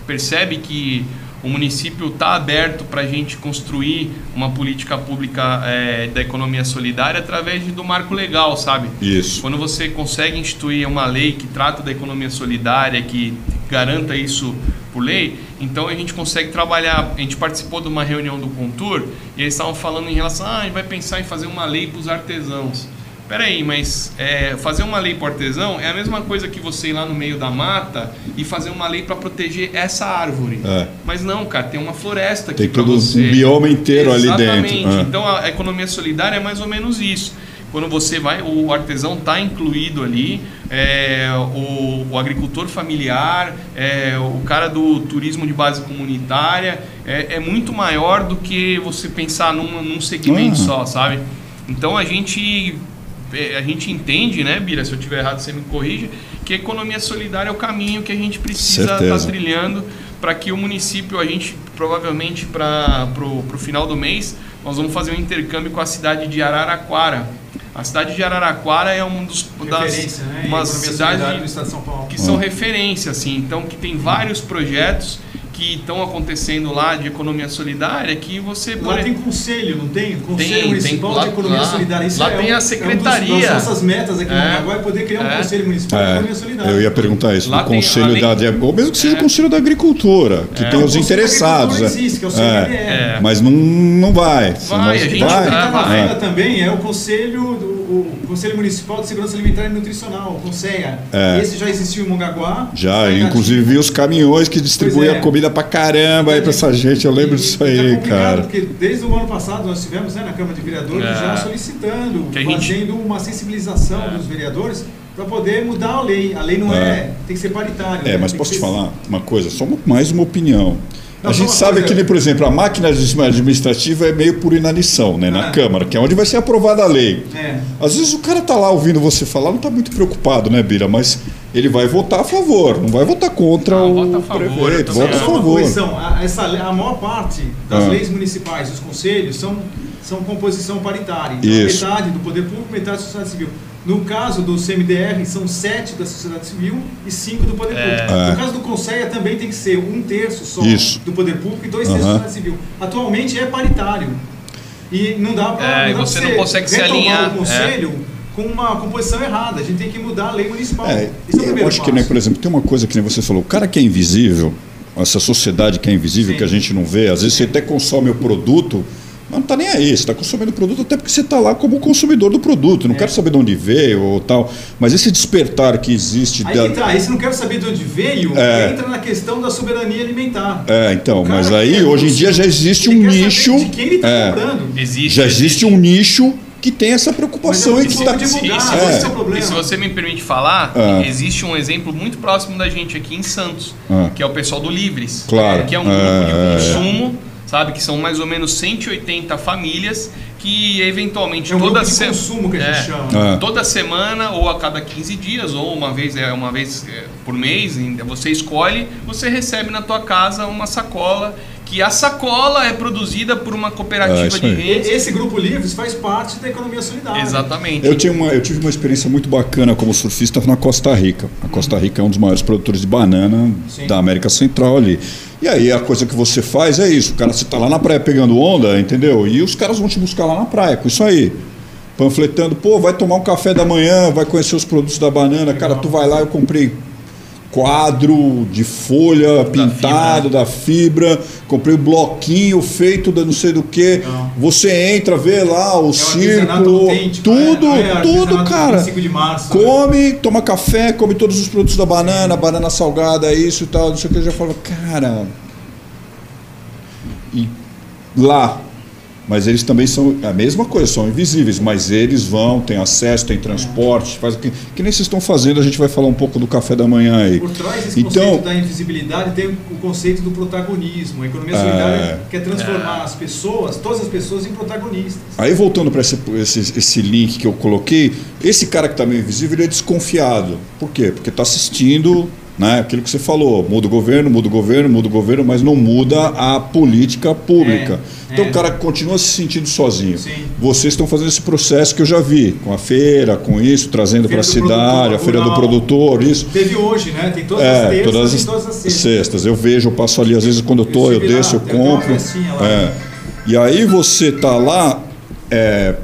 Speaker 6: percebe que o município está aberto para a gente construir uma política pública é, da economia solidária através do marco legal, sabe?
Speaker 1: Isso.
Speaker 6: Quando você consegue instituir uma lei que trata da economia solidária, que garanta isso por lei, então a gente consegue trabalhar. A gente participou de uma reunião do Contur e eles estavam falando em relação, ah, a gente vai pensar em fazer uma lei para os artesãos. Peraí, mas é, fazer uma lei para o artesão é a mesma coisa que você ir lá no meio da mata e fazer uma lei para proteger essa árvore.
Speaker 1: É.
Speaker 6: Mas não, cara, tem uma floresta aqui
Speaker 1: Tem todo
Speaker 6: você.
Speaker 1: um bioma inteiro ali
Speaker 6: Exatamente.
Speaker 1: dentro. É.
Speaker 6: Então a economia solidária é mais ou menos isso. Quando você vai, o artesão está incluído ali, é, o, o agricultor familiar, é, o cara do turismo de base comunitária, é, é muito maior do que você pensar num, num segmento
Speaker 1: Ah.
Speaker 6: só, sabe? Então a gente a gente entende, né, Bira, se eu estiver errado você me corrige, que a economia solidária é o caminho que a gente precisa estar
Speaker 1: Certeza.
Speaker 6: trilhando para que o município, a gente provavelmente para o final do mês, nós vamos fazer um intercâmbio com a cidade de Araraquara. A cidade de Araraquara é um dos das
Speaker 5: né? em
Speaker 6: uma
Speaker 5: economia solidária
Speaker 6: cidade
Speaker 5: do Estado de São Paulo.
Speaker 6: que são referência, assim, então que tem vários projetos que estão acontecendo lá de economia solidária que você
Speaker 5: Lá
Speaker 6: por-
Speaker 5: tem conselho, não tem? Conselho
Speaker 6: Tem,
Speaker 5: Municipal
Speaker 6: tem, lá-
Speaker 5: de Economia
Speaker 6: lá-
Speaker 5: Solidária. Isso
Speaker 6: lá
Speaker 5: é
Speaker 6: tem
Speaker 5: um-
Speaker 6: a
Speaker 5: É
Speaker 6: secretaria.
Speaker 5: um dos, das nossas metas aqui
Speaker 6: É.
Speaker 5: no Paraguai é poder criar um
Speaker 6: É.
Speaker 5: Conselho Municipal de
Speaker 1: É,
Speaker 5: Economia Solidária.
Speaker 1: eu ia perguntar isso,
Speaker 6: Lá
Speaker 1: do
Speaker 6: tem,
Speaker 1: conselho
Speaker 6: além-
Speaker 1: da, ou mesmo que seja
Speaker 6: É.
Speaker 1: o conselho da agricultura, que tem
Speaker 5: O
Speaker 1: os interessados. é.
Speaker 5: existe, que é o
Speaker 1: É,
Speaker 5: CNDE.
Speaker 6: É.
Speaker 1: Mas não, não vai.
Speaker 6: Vai, a gente vai.
Speaker 5: na
Speaker 6: É.
Speaker 5: fila também é o Conselho, do, o Conselho Municipal de Segurança Alimentar e Nutricional, o CONSEA.
Speaker 1: É.
Speaker 5: Esse já existiu em Mongaguá.
Speaker 1: Já,
Speaker 5: está
Speaker 1: inclusive vi os caminhões que distribuíam
Speaker 5: Pois é.
Speaker 1: comida pra caramba aí pra essa gente. Eu lembro
Speaker 5: E-
Speaker 1: disso
Speaker 5: tá
Speaker 1: aí,
Speaker 5: complicado,
Speaker 1: cara.
Speaker 5: Porque desde o ano passado nós tivemos né, na Câmara de Vereadores
Speaker 6: É.
Speaker 5: já solicitando,
Speaker 6: Que a gente-
Speaker 5: fazendo uma sensibilização
Speaker 6: É.
Speaker 5: dos vereadores para poder mudar a lei. A lei não é,
Speaker 1: É.
Speaker 5: tem que ser paritária.
Speaker 1: É,
Speaker 5: né?
Speaker 1: mas
Speaker 5: Tem
Speaker 1: posso te
Speaker 5: ser-
Speaker 1: falar uma coisa, só mais uma opinião.
Speaker 5: Não,
Speaker 1: a gente sabe
Speaker 5: coisa-
Speaker 1: que, nem, por exemplo, a máquina administrativa é meio por inanição, né? Na
Speaker 5: Ah.
Speaker 1: Câmara, que é onde vai ser aprovada a lei.
Speaker 5: É.
Speaker 1: Às vezes o cara tá lá ouvindo você falar, não tá muito preocupado, né, Bira? Mas ele vai votar a favor, não vai votar contra
Speaker 6: Não,
Speaker 1: o
Speaker 6: vota a favor,
Speaker 1: prefeito, vota a favor.
Speaker 5: correção, a, essa, a maior parte das
Speaker 1: Ah.
Speaker 5: leis municipais, dos conselhos, são, são composição paritária. Então,
Speaker 1: Isso.
Speaker 5: metade do poder público, metade da sociedade civil. No caso do CMDR, são sete da sociedade civil e cinco do poder público.
Speaker 1: É.
Speaker 5: No caso do Conselho, também tem que ser um terço só
Speaker 1: Isso.
Speaker 5: do poder público e dois terços da sociedade civil. Atualmente é paritário. E não dá para
Speaker 6: É, você não consegue se alinhar,
Speaker 5: o conselho com uma composição errada. A gente tem que mudar a lei municipal.
Speaker 1: É,
Speaker 5: Esse é o
Speaker 1: eu
Speaker 5: primeiro
Speaker 1: acho que, né,
Speaker 5: passo.
Speaker 1: por exemplo, tem uma coisa que nem você falou, o cara que é invisível, essa sociedade que é invisível,
Speaker 5: Sim.
Speaker 1: que a gente não vê, às vezes você até consome o produto, mas não está nem aí, você está consumindo o produto até porque você está lá como consumidor do produto, não
Speaker 5: É.
Speaker 1: quero saber de onde veio ou tal, mas esse despertar que existe...
Speaker 5: Aí
Speaker 1: da-
Speaker 5: que tá, aí você não quer saber de onde veio,
Speaker 1: É.
Speaker 5: entra na questão da soberania alimentar.
Speaker 1: É, então,
Speaker 5: cara
Speaker 1: mas aí
Speaker 5: é
Speaker 1: hoje em dia já existe um nicho...
Speaker 5: De quem ele está
Speaker 1: é,
Speaker 5: comprando.
Speaker 6: Existe.
Speaker 1: já existe um nicho que tem essa preocupação
Speaker 5: Mas é
Speaker 1: e que está...
Speaker 5: pouco divulgado,
Speaker 1: É.
Speaker 5: esse é o problema.
Speaker 6: E se você me permite falar,
Speaker 1: Ah.
Speaker 6: existe um exemplo muito próximo da gente aqui em Santos,
Speaker 1: Ah.
Speaker 6: que é o pessoal do Livres,
Speaker 1: Claro.
Speaker 6: que é um grupo
Speaker 1: É,
Speaker 6: de
Speaker 1: é.
Speaker 6: consumo, sabe, que são mais ou menos 180 famílias que eventualmente
Speaker 5: É um
Speaker 6: toda
Speaker 5: grupo de
Speaker 6: se-
Speaker 5: consumo que a gente
Speaker 6: É.
Speaker 5: chama.
Speaker 1: Ah.
Speaker 6: Toda semana ou a cada 15 dias ou uma vez é uma vez é, por mês, ainda você escolhe, você recebe na tua casa uma sacola que a sacola é produzida por uma
Speaker 1: É,
Speaker 6: cooperativa
Speaker 1: isso
Speaker 6: de
Speaker 1: aí.
Speaker 5: E-
Speaker 6: redes.
Speaker 5: Esse grupo Livres faz parte da economia solidária.
Speaker 6: Exatamente.
Speaker 1: Eu, tinha uma, eu tive uma experiência muito bacana como surfista na Costa Rica. A Costa Rica é um dos maiores produtores de banana
Speaker 5: Sim.
Speaker 1: da América Central ali. E aí a coisa que você faz é isso. O cara, você tá lá na praia pegando onda, entendeu? E os caras vão te buscar lá na praia com isso aí. Panfletando, pô, vai tomar um café da manhã, vai conhecer os produtos da banana. Cara, tu vai lá, eu comprei quadro de folha pintado da fibra, comprei o bloquinho feito da não sei do que. Você entra, vê lá o
Speaker 5: É um artesanato
Speaker 1: círculo,
Speaker 5: autêntico,
Speaker 1: tudo?
Speaker 5: Não é
Speaker 1: tudo, cara.
Speaker 5: 25 de março, né?
Speaker 1: Come, toma café, come todos os produtos da banana, banana salgada, isso e tal, não sei o que. Eu já falo, cara. E lá. Mas eles também são a mesma coisa, são invisíveis, mas eles vão, têm acesso, têm transporte, faz o que, que nem vocês estão fazendo, a gente vai falar um pouco do café da manhã aí.
Speaker 5: Por trás desse
Speaker 1: Então,
Speaker 5: conceito da invisibilidade tem o conceito do protagonismo. A economia
Speaker 1: É.
Speaker 5: solidária quer transformar as pessoas, todas as pessoas, em protagonistas.
Speaker 1: Aí voltando para esse, esse, esse link que eu coloquei, esse cara que está meio invisível, ele é desconfiado. Por quê? Porque está assistindo né, aquilo que você falou, muda o governo, muda o governo, muda o governo, mas não muda a política pública.
Speaker 5: É,
Speaker 1: então
Speaker 5: é.
Speaker 1: o cara continua se sentindo sozinho.
Speaker 5: Sim.
Speaker 1: Vocês estão fazendo esse processo que eu já vi, com a feira, com isso, trazendo para a cidade, a feira do produtor, isso.
Speaker 5: Teve hoje, né? Tem todas as
Speaker 1: É,
Speaker 5: terças
Speaker 1: todas
Speaker 5: e
Speaker 1: as
Speaker 5: todas as sextas.
Speaker 1: sextas. Eu vejo, eu passo ali, às vezes quando eu tô, eu,
Speaker 5: lá,
Speaker 1: desço, eu
Speaker 5: tem até uma
Speaker 1: compro.
Speaker 5: lá.
Speaker 1: É. E aí você tá lá é,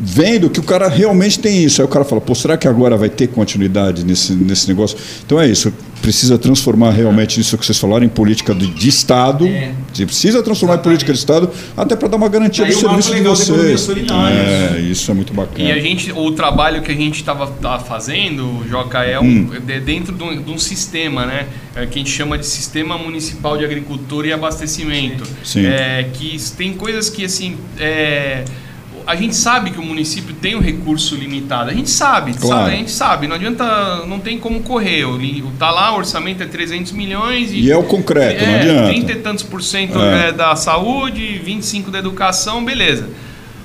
Speaker 1: vendo que o cara realmente tem isso. Aí o cara fala, pô, será que agora vai ter continuidade nesse, nesse negócio? Então é isso. Precisa transformar realmente isso que vocês falaram em política de, de Estado.
Speaker 5: É.
Speaker 1: Você precisa transformar em política de Estado, até para dar uma garantia
Speaker 5: Daí
Speaker 1: do serviço de vocês. É, isso é muito bacana.
Speaker 6: E a gente, o trabalho que a gente estava fazendo, Joca, é um, de- dentro de um, de um sistema, né? é, que a gente chama de Sistema Municipal de Agricultura e Abastecimento.
Speaker 1: Sim.
Speaker 6: É, que tem coisas que, assim, é, a gente sabe que o município tem um recurso limitado. A gente sabe,
Speaker 1: Claro.
Speaker 6: sabe, a gente sabe. Não adianta, não tem como correr. O Tá lá, o orçamento é 300 milhões e...
Speaker 1: E é o concreto, não
Speaker 6: É,
Speaker 1: adianta.
Speaker 6: 30 e tantos por cento
Speaker 1: É.
Speaker 6: é, da saúde, 25 da educação, beleza.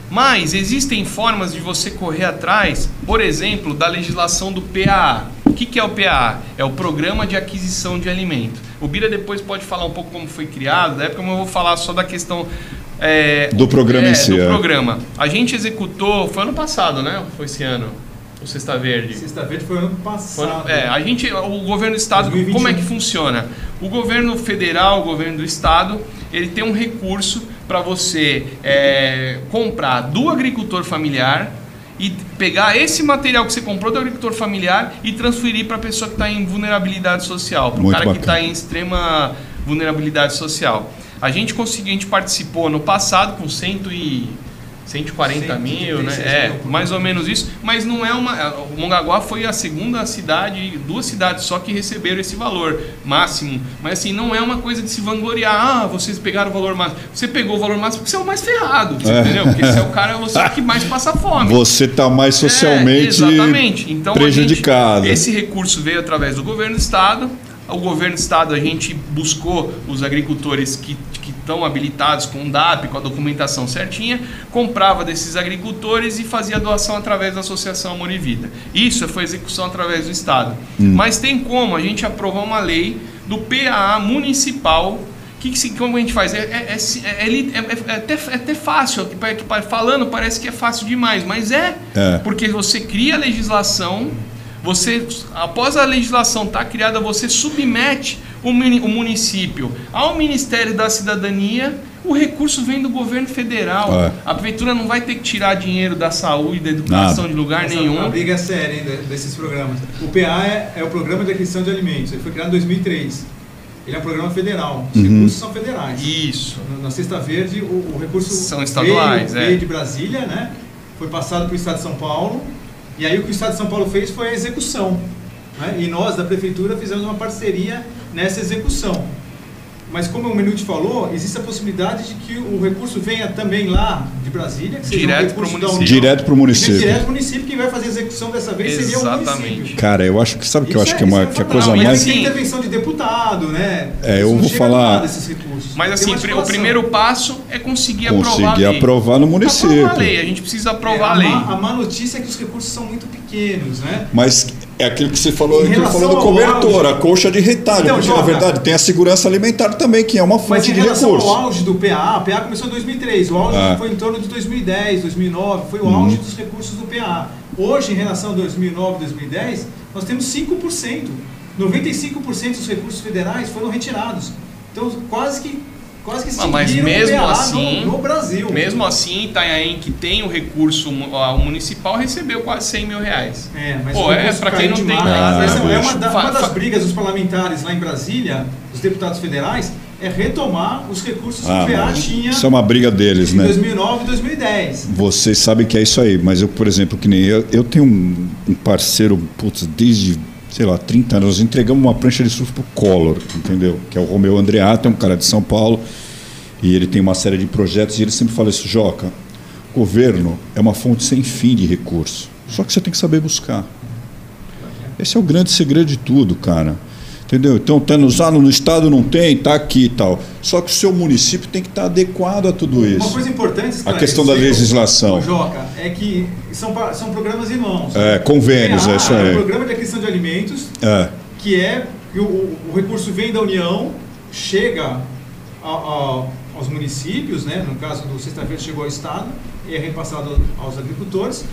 Speaker 6: Mas existem formas de você correr atrás, por exemplo, da legislação do PAA. O que, que é o PAA? É o Programa de Aquisição de Alimento. O Bira depois pode falar um pouco como foi criado, da época eu vou falar só da questão é,
Speaker 1: Do programa
Speaker 6: é,
Speaker 1: em si,
Speaker 6: Do
Speaker 1: é.
Speaker 6: programa. A gente executou, foi ano passado, né? Foi esse ano? O Sexta Verde.
Speaker 5: Sexta-feira foi ano
Speaker 6: Foi
Speaker 5: passado.
Speaker 6: ano- É, a gente, o governo do estado,
Speaker 5: 2021.
Speaker 6: como é que funciona? O governo federal, o governo do estado, ele tem um recurso para você é, comprar do agricultor familiar e pegar esse material que você comprou do agricultor familiar e transferir para a pessoa que está em vulnerabilidade social, para o cara que
Speaker 1: bacana.
Speaker 6: está em extrema vulnerabilidade social. A gente conseguiu, a gente participou no passado com 100 e 140 mil, né?
Speaker 5: 136
Speaker 6: É,
Speaker 5: mil.
Speaker 6: mais ou menos isso, mas não é uma. O Mongaguá foi a segunda cidade, duas cidades só que receberam esse valor máximo. Mas assim, não é uma coisa de se vangloriar. Ah, vocês pegaram o valor máximo. Você pegou o valor máximo porque você é o mais ferrado, você
Speaker 1: É.
Speaker 6: entendeu? Porque você é o cara, você é o que mais passa fome.
Speaker 1: Você está mais
Speaker 6: É,
Speaker 1: socialmente
Speaker 6: exatamente. Então,
Speaker 1: prejudicado.
Speaker 6: gente- esse recurso veio através do governo do estado. O governo do estado a gente buscou os agricultores que que estão habilitados com o DAP, com a documentação certinha, comprava desses agricultores e fazia doação através da Associação Amor e Vida. Isso foi execução através do estado. Mas tem como a gente aprovar uma lei do PAA municipal que, como a gente faz? É, é, é, é- é é- é- é até, é até fácil, falando parece que é fácil demais, mas é,
Speaker 1: É.
Speaker 6: porque você cria a legislação, você, após a legislação estar criada, você submete o, o município ao Ministério da Cidadania O recurso vem do governo federal.
Speaker 1: É.
Speaker 6: A prefeitura não vai ter que tirar dinheiro da saúde, da educação
Speaker 1: Nada.
Speaker 6: de lugar
Speaker 5: Essa-
Speaker 6: nenhum.
Speaker 5: A briga é séria hein, de- desses programas. O PA é, é o Programa de Aquisição de Alimentos. Ele foi criado em 2003. Ele é um programa federal. Os
Speaker 1: Uhum.
Speaker 5: recursos são federais.
Speaker 6: Isso.
Speaker 5: Na- Na Cesta Verde, o, o recurso
Speaker 6: São estaduais,
Speaker 5: veio,
Speaker 6: é.
Speaker 5: veio de Brasília, né? Foi passado para o Estado de São Paulo. E aí o que o Estado de São Paulo fez foi a execução. né? E nós, da Prefeitura, fizemos uma parceria nessa execução. Mas como o Menuti falou, existe a possibilidade de que o recurso venha também lá de Brasília, que seja
Speaker 6: Direto
Speaker 5: um recurso
Speaker 6: pro
Speaker 5: da
Speaker 6: município.
Speaker 5: União.
Speaker 1: Direto pro município.
Speaker 5: Direto pro município, quem vai fazer a execução dessa vez seria o
Speaker 6: Exatamente.
Speaker 5: município.
Speaker 1: Cara, eu acho que sabe o que eu acho que é uma
Speaker 5: isso
Speaker 1: que a
Speaker 5: fantástico.
Speaker 1: coisa
Speaker 6: Não,
Speaker 1: mais
Speaker 6: assim-
Speaker 5: Tem intervenção de deputado, né?
Speaker 1: É, eu vou falar-
Speaker 5: nada desses recursos.
Speaker 6: Mas assim, o primeiro passo é conseguir, aprovar a
Speaker 1: conseguir aprovar no município.
Speaker 6: Aprovar a lei, a gente precisa aprovar
Speaker 5: É,
Speaker 6: a lei.
Speaker 5: má, a má notícia é que os recursos são muito pequenos, né?
Speaker 1: Mas é aquilo que você falou,
Speaker 5: Em
Speaker 1: que
Speaker 5: relação
Speaker 1: falou do cobertor,
Speaker 5: auge-
Speaker 1: a colcha de retalho,
Speaker 5: Então,
Speaker 1: porque na
Speaker 5: Joca-
Speaker 1: verdade tem a segurança alimentar também, que é uma
Speaker 5: Mas
Speaker 1: fonte
Speaker 5: em
Speaker 1: de
Speaker 5: relação
Speaker 1: recurso.
Speaker 5: ao auge do PA, a PA começou em 2003, o auge
Speaker 1: Ah.
Speaker 5: foi em torno de 2010, 2009, foi o
Speaker 1: Uhum.
Speaker 5: auge dos recursos do PA. Hoje, em relação a 2009, 2010, nós temos 5%. 95% dos recursos federais foram retirados. Então, quase que quase que
Speaker 6: Ah, mas mesmo
Speaker 5: o PA
Speaker 6: assim-
Speaker 5: no, no Brasil.
Speaker 6: Mesmo assim, Itanhaém, que tem o recurso ah, o municipal, recebeu quase 100 mil reais.
Speaker 5: É, mas
Speaker 6: Pô, é, pra quem não tem nada,
Speaker 5: Essa é
Speaker 1: bicho.
Speaker 5: uma, da- uma das brigas dos parlamentares lá em Brasília, dos deputados federais, é retomar os recursos
Speaker 1: Ah,
Speaker 5: que o PA
Speaker 1: mas
Speaker 5: tinha
Speaker 1: isso é uma briga deles,
Speaker 5: em
Speaker 1: né?
Speaker 5: 2009 e 2010.
Speaker 1: Vocês sabem que é isso aí, mas eu, por exemplo, que nem eu, eu tenho um, um parceiro, putz, desde, sei lá, 30 anos, nós entregamos uma prancha de surf pro Collor, entendeu? Que é o Romeu Andreato, é um cara de São Paulo, e ele tem uma série de projetos, e ele sempre fala isso, Joca, governo é uma fonte sem fim de recurso, só que você tem que saber buscar. Esse é o grande segredo de tudo, cara. Entendeu? Então, tá no, ah, no estado não tem, tá aqui e tal. Só que o seu município tem que estar adequado a tudo
Speaker 5: Uma
Speaker 1: isso.
Speaker 5: coisa importante
Speaker 1: A questão da legislação.
Speaker 5: Joca, é que são, são programas irmãos.
Speaker 1: É, convênios,
Speaker 5: PA
Speaker 1: é isso
Speaker 5: É
Speaker 1: aí.
Speaker 5: o Programa de Aquisição de Alimentos,
Speaker 1: É.
Speaker 5: que é que o, o- o recurso vem da União, chega a- a- aos municípios, né? no caso do sexta-feira chegou ao Estado e é repassado aos agricultores,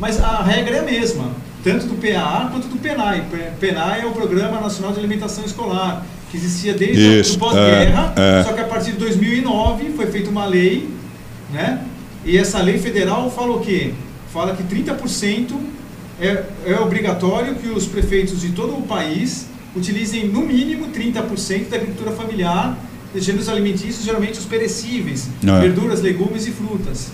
Speaker 5: mas a regra é a mesma, tanto do PAA quanto do PENAI. PENAI é o Programa Nacional de Alimentação Escolar, que existia desde
Speaker 1: Isso,
Speaker 5: o pós-guerra,
Speaker 1: é, é.
Speaker 5: só que a partir de 2009 foi feita uma lei, né? e essa lei federal fala o quê? Fala que 30% é, é obrigatório que os prefeitos de todo o país utilizem no mínimo 30% da agricultura familiar de gêneros alimentícios, geralmente os perecíveis,
Speaker 1: É.
Speaker 5: verduras, legumes e frutas.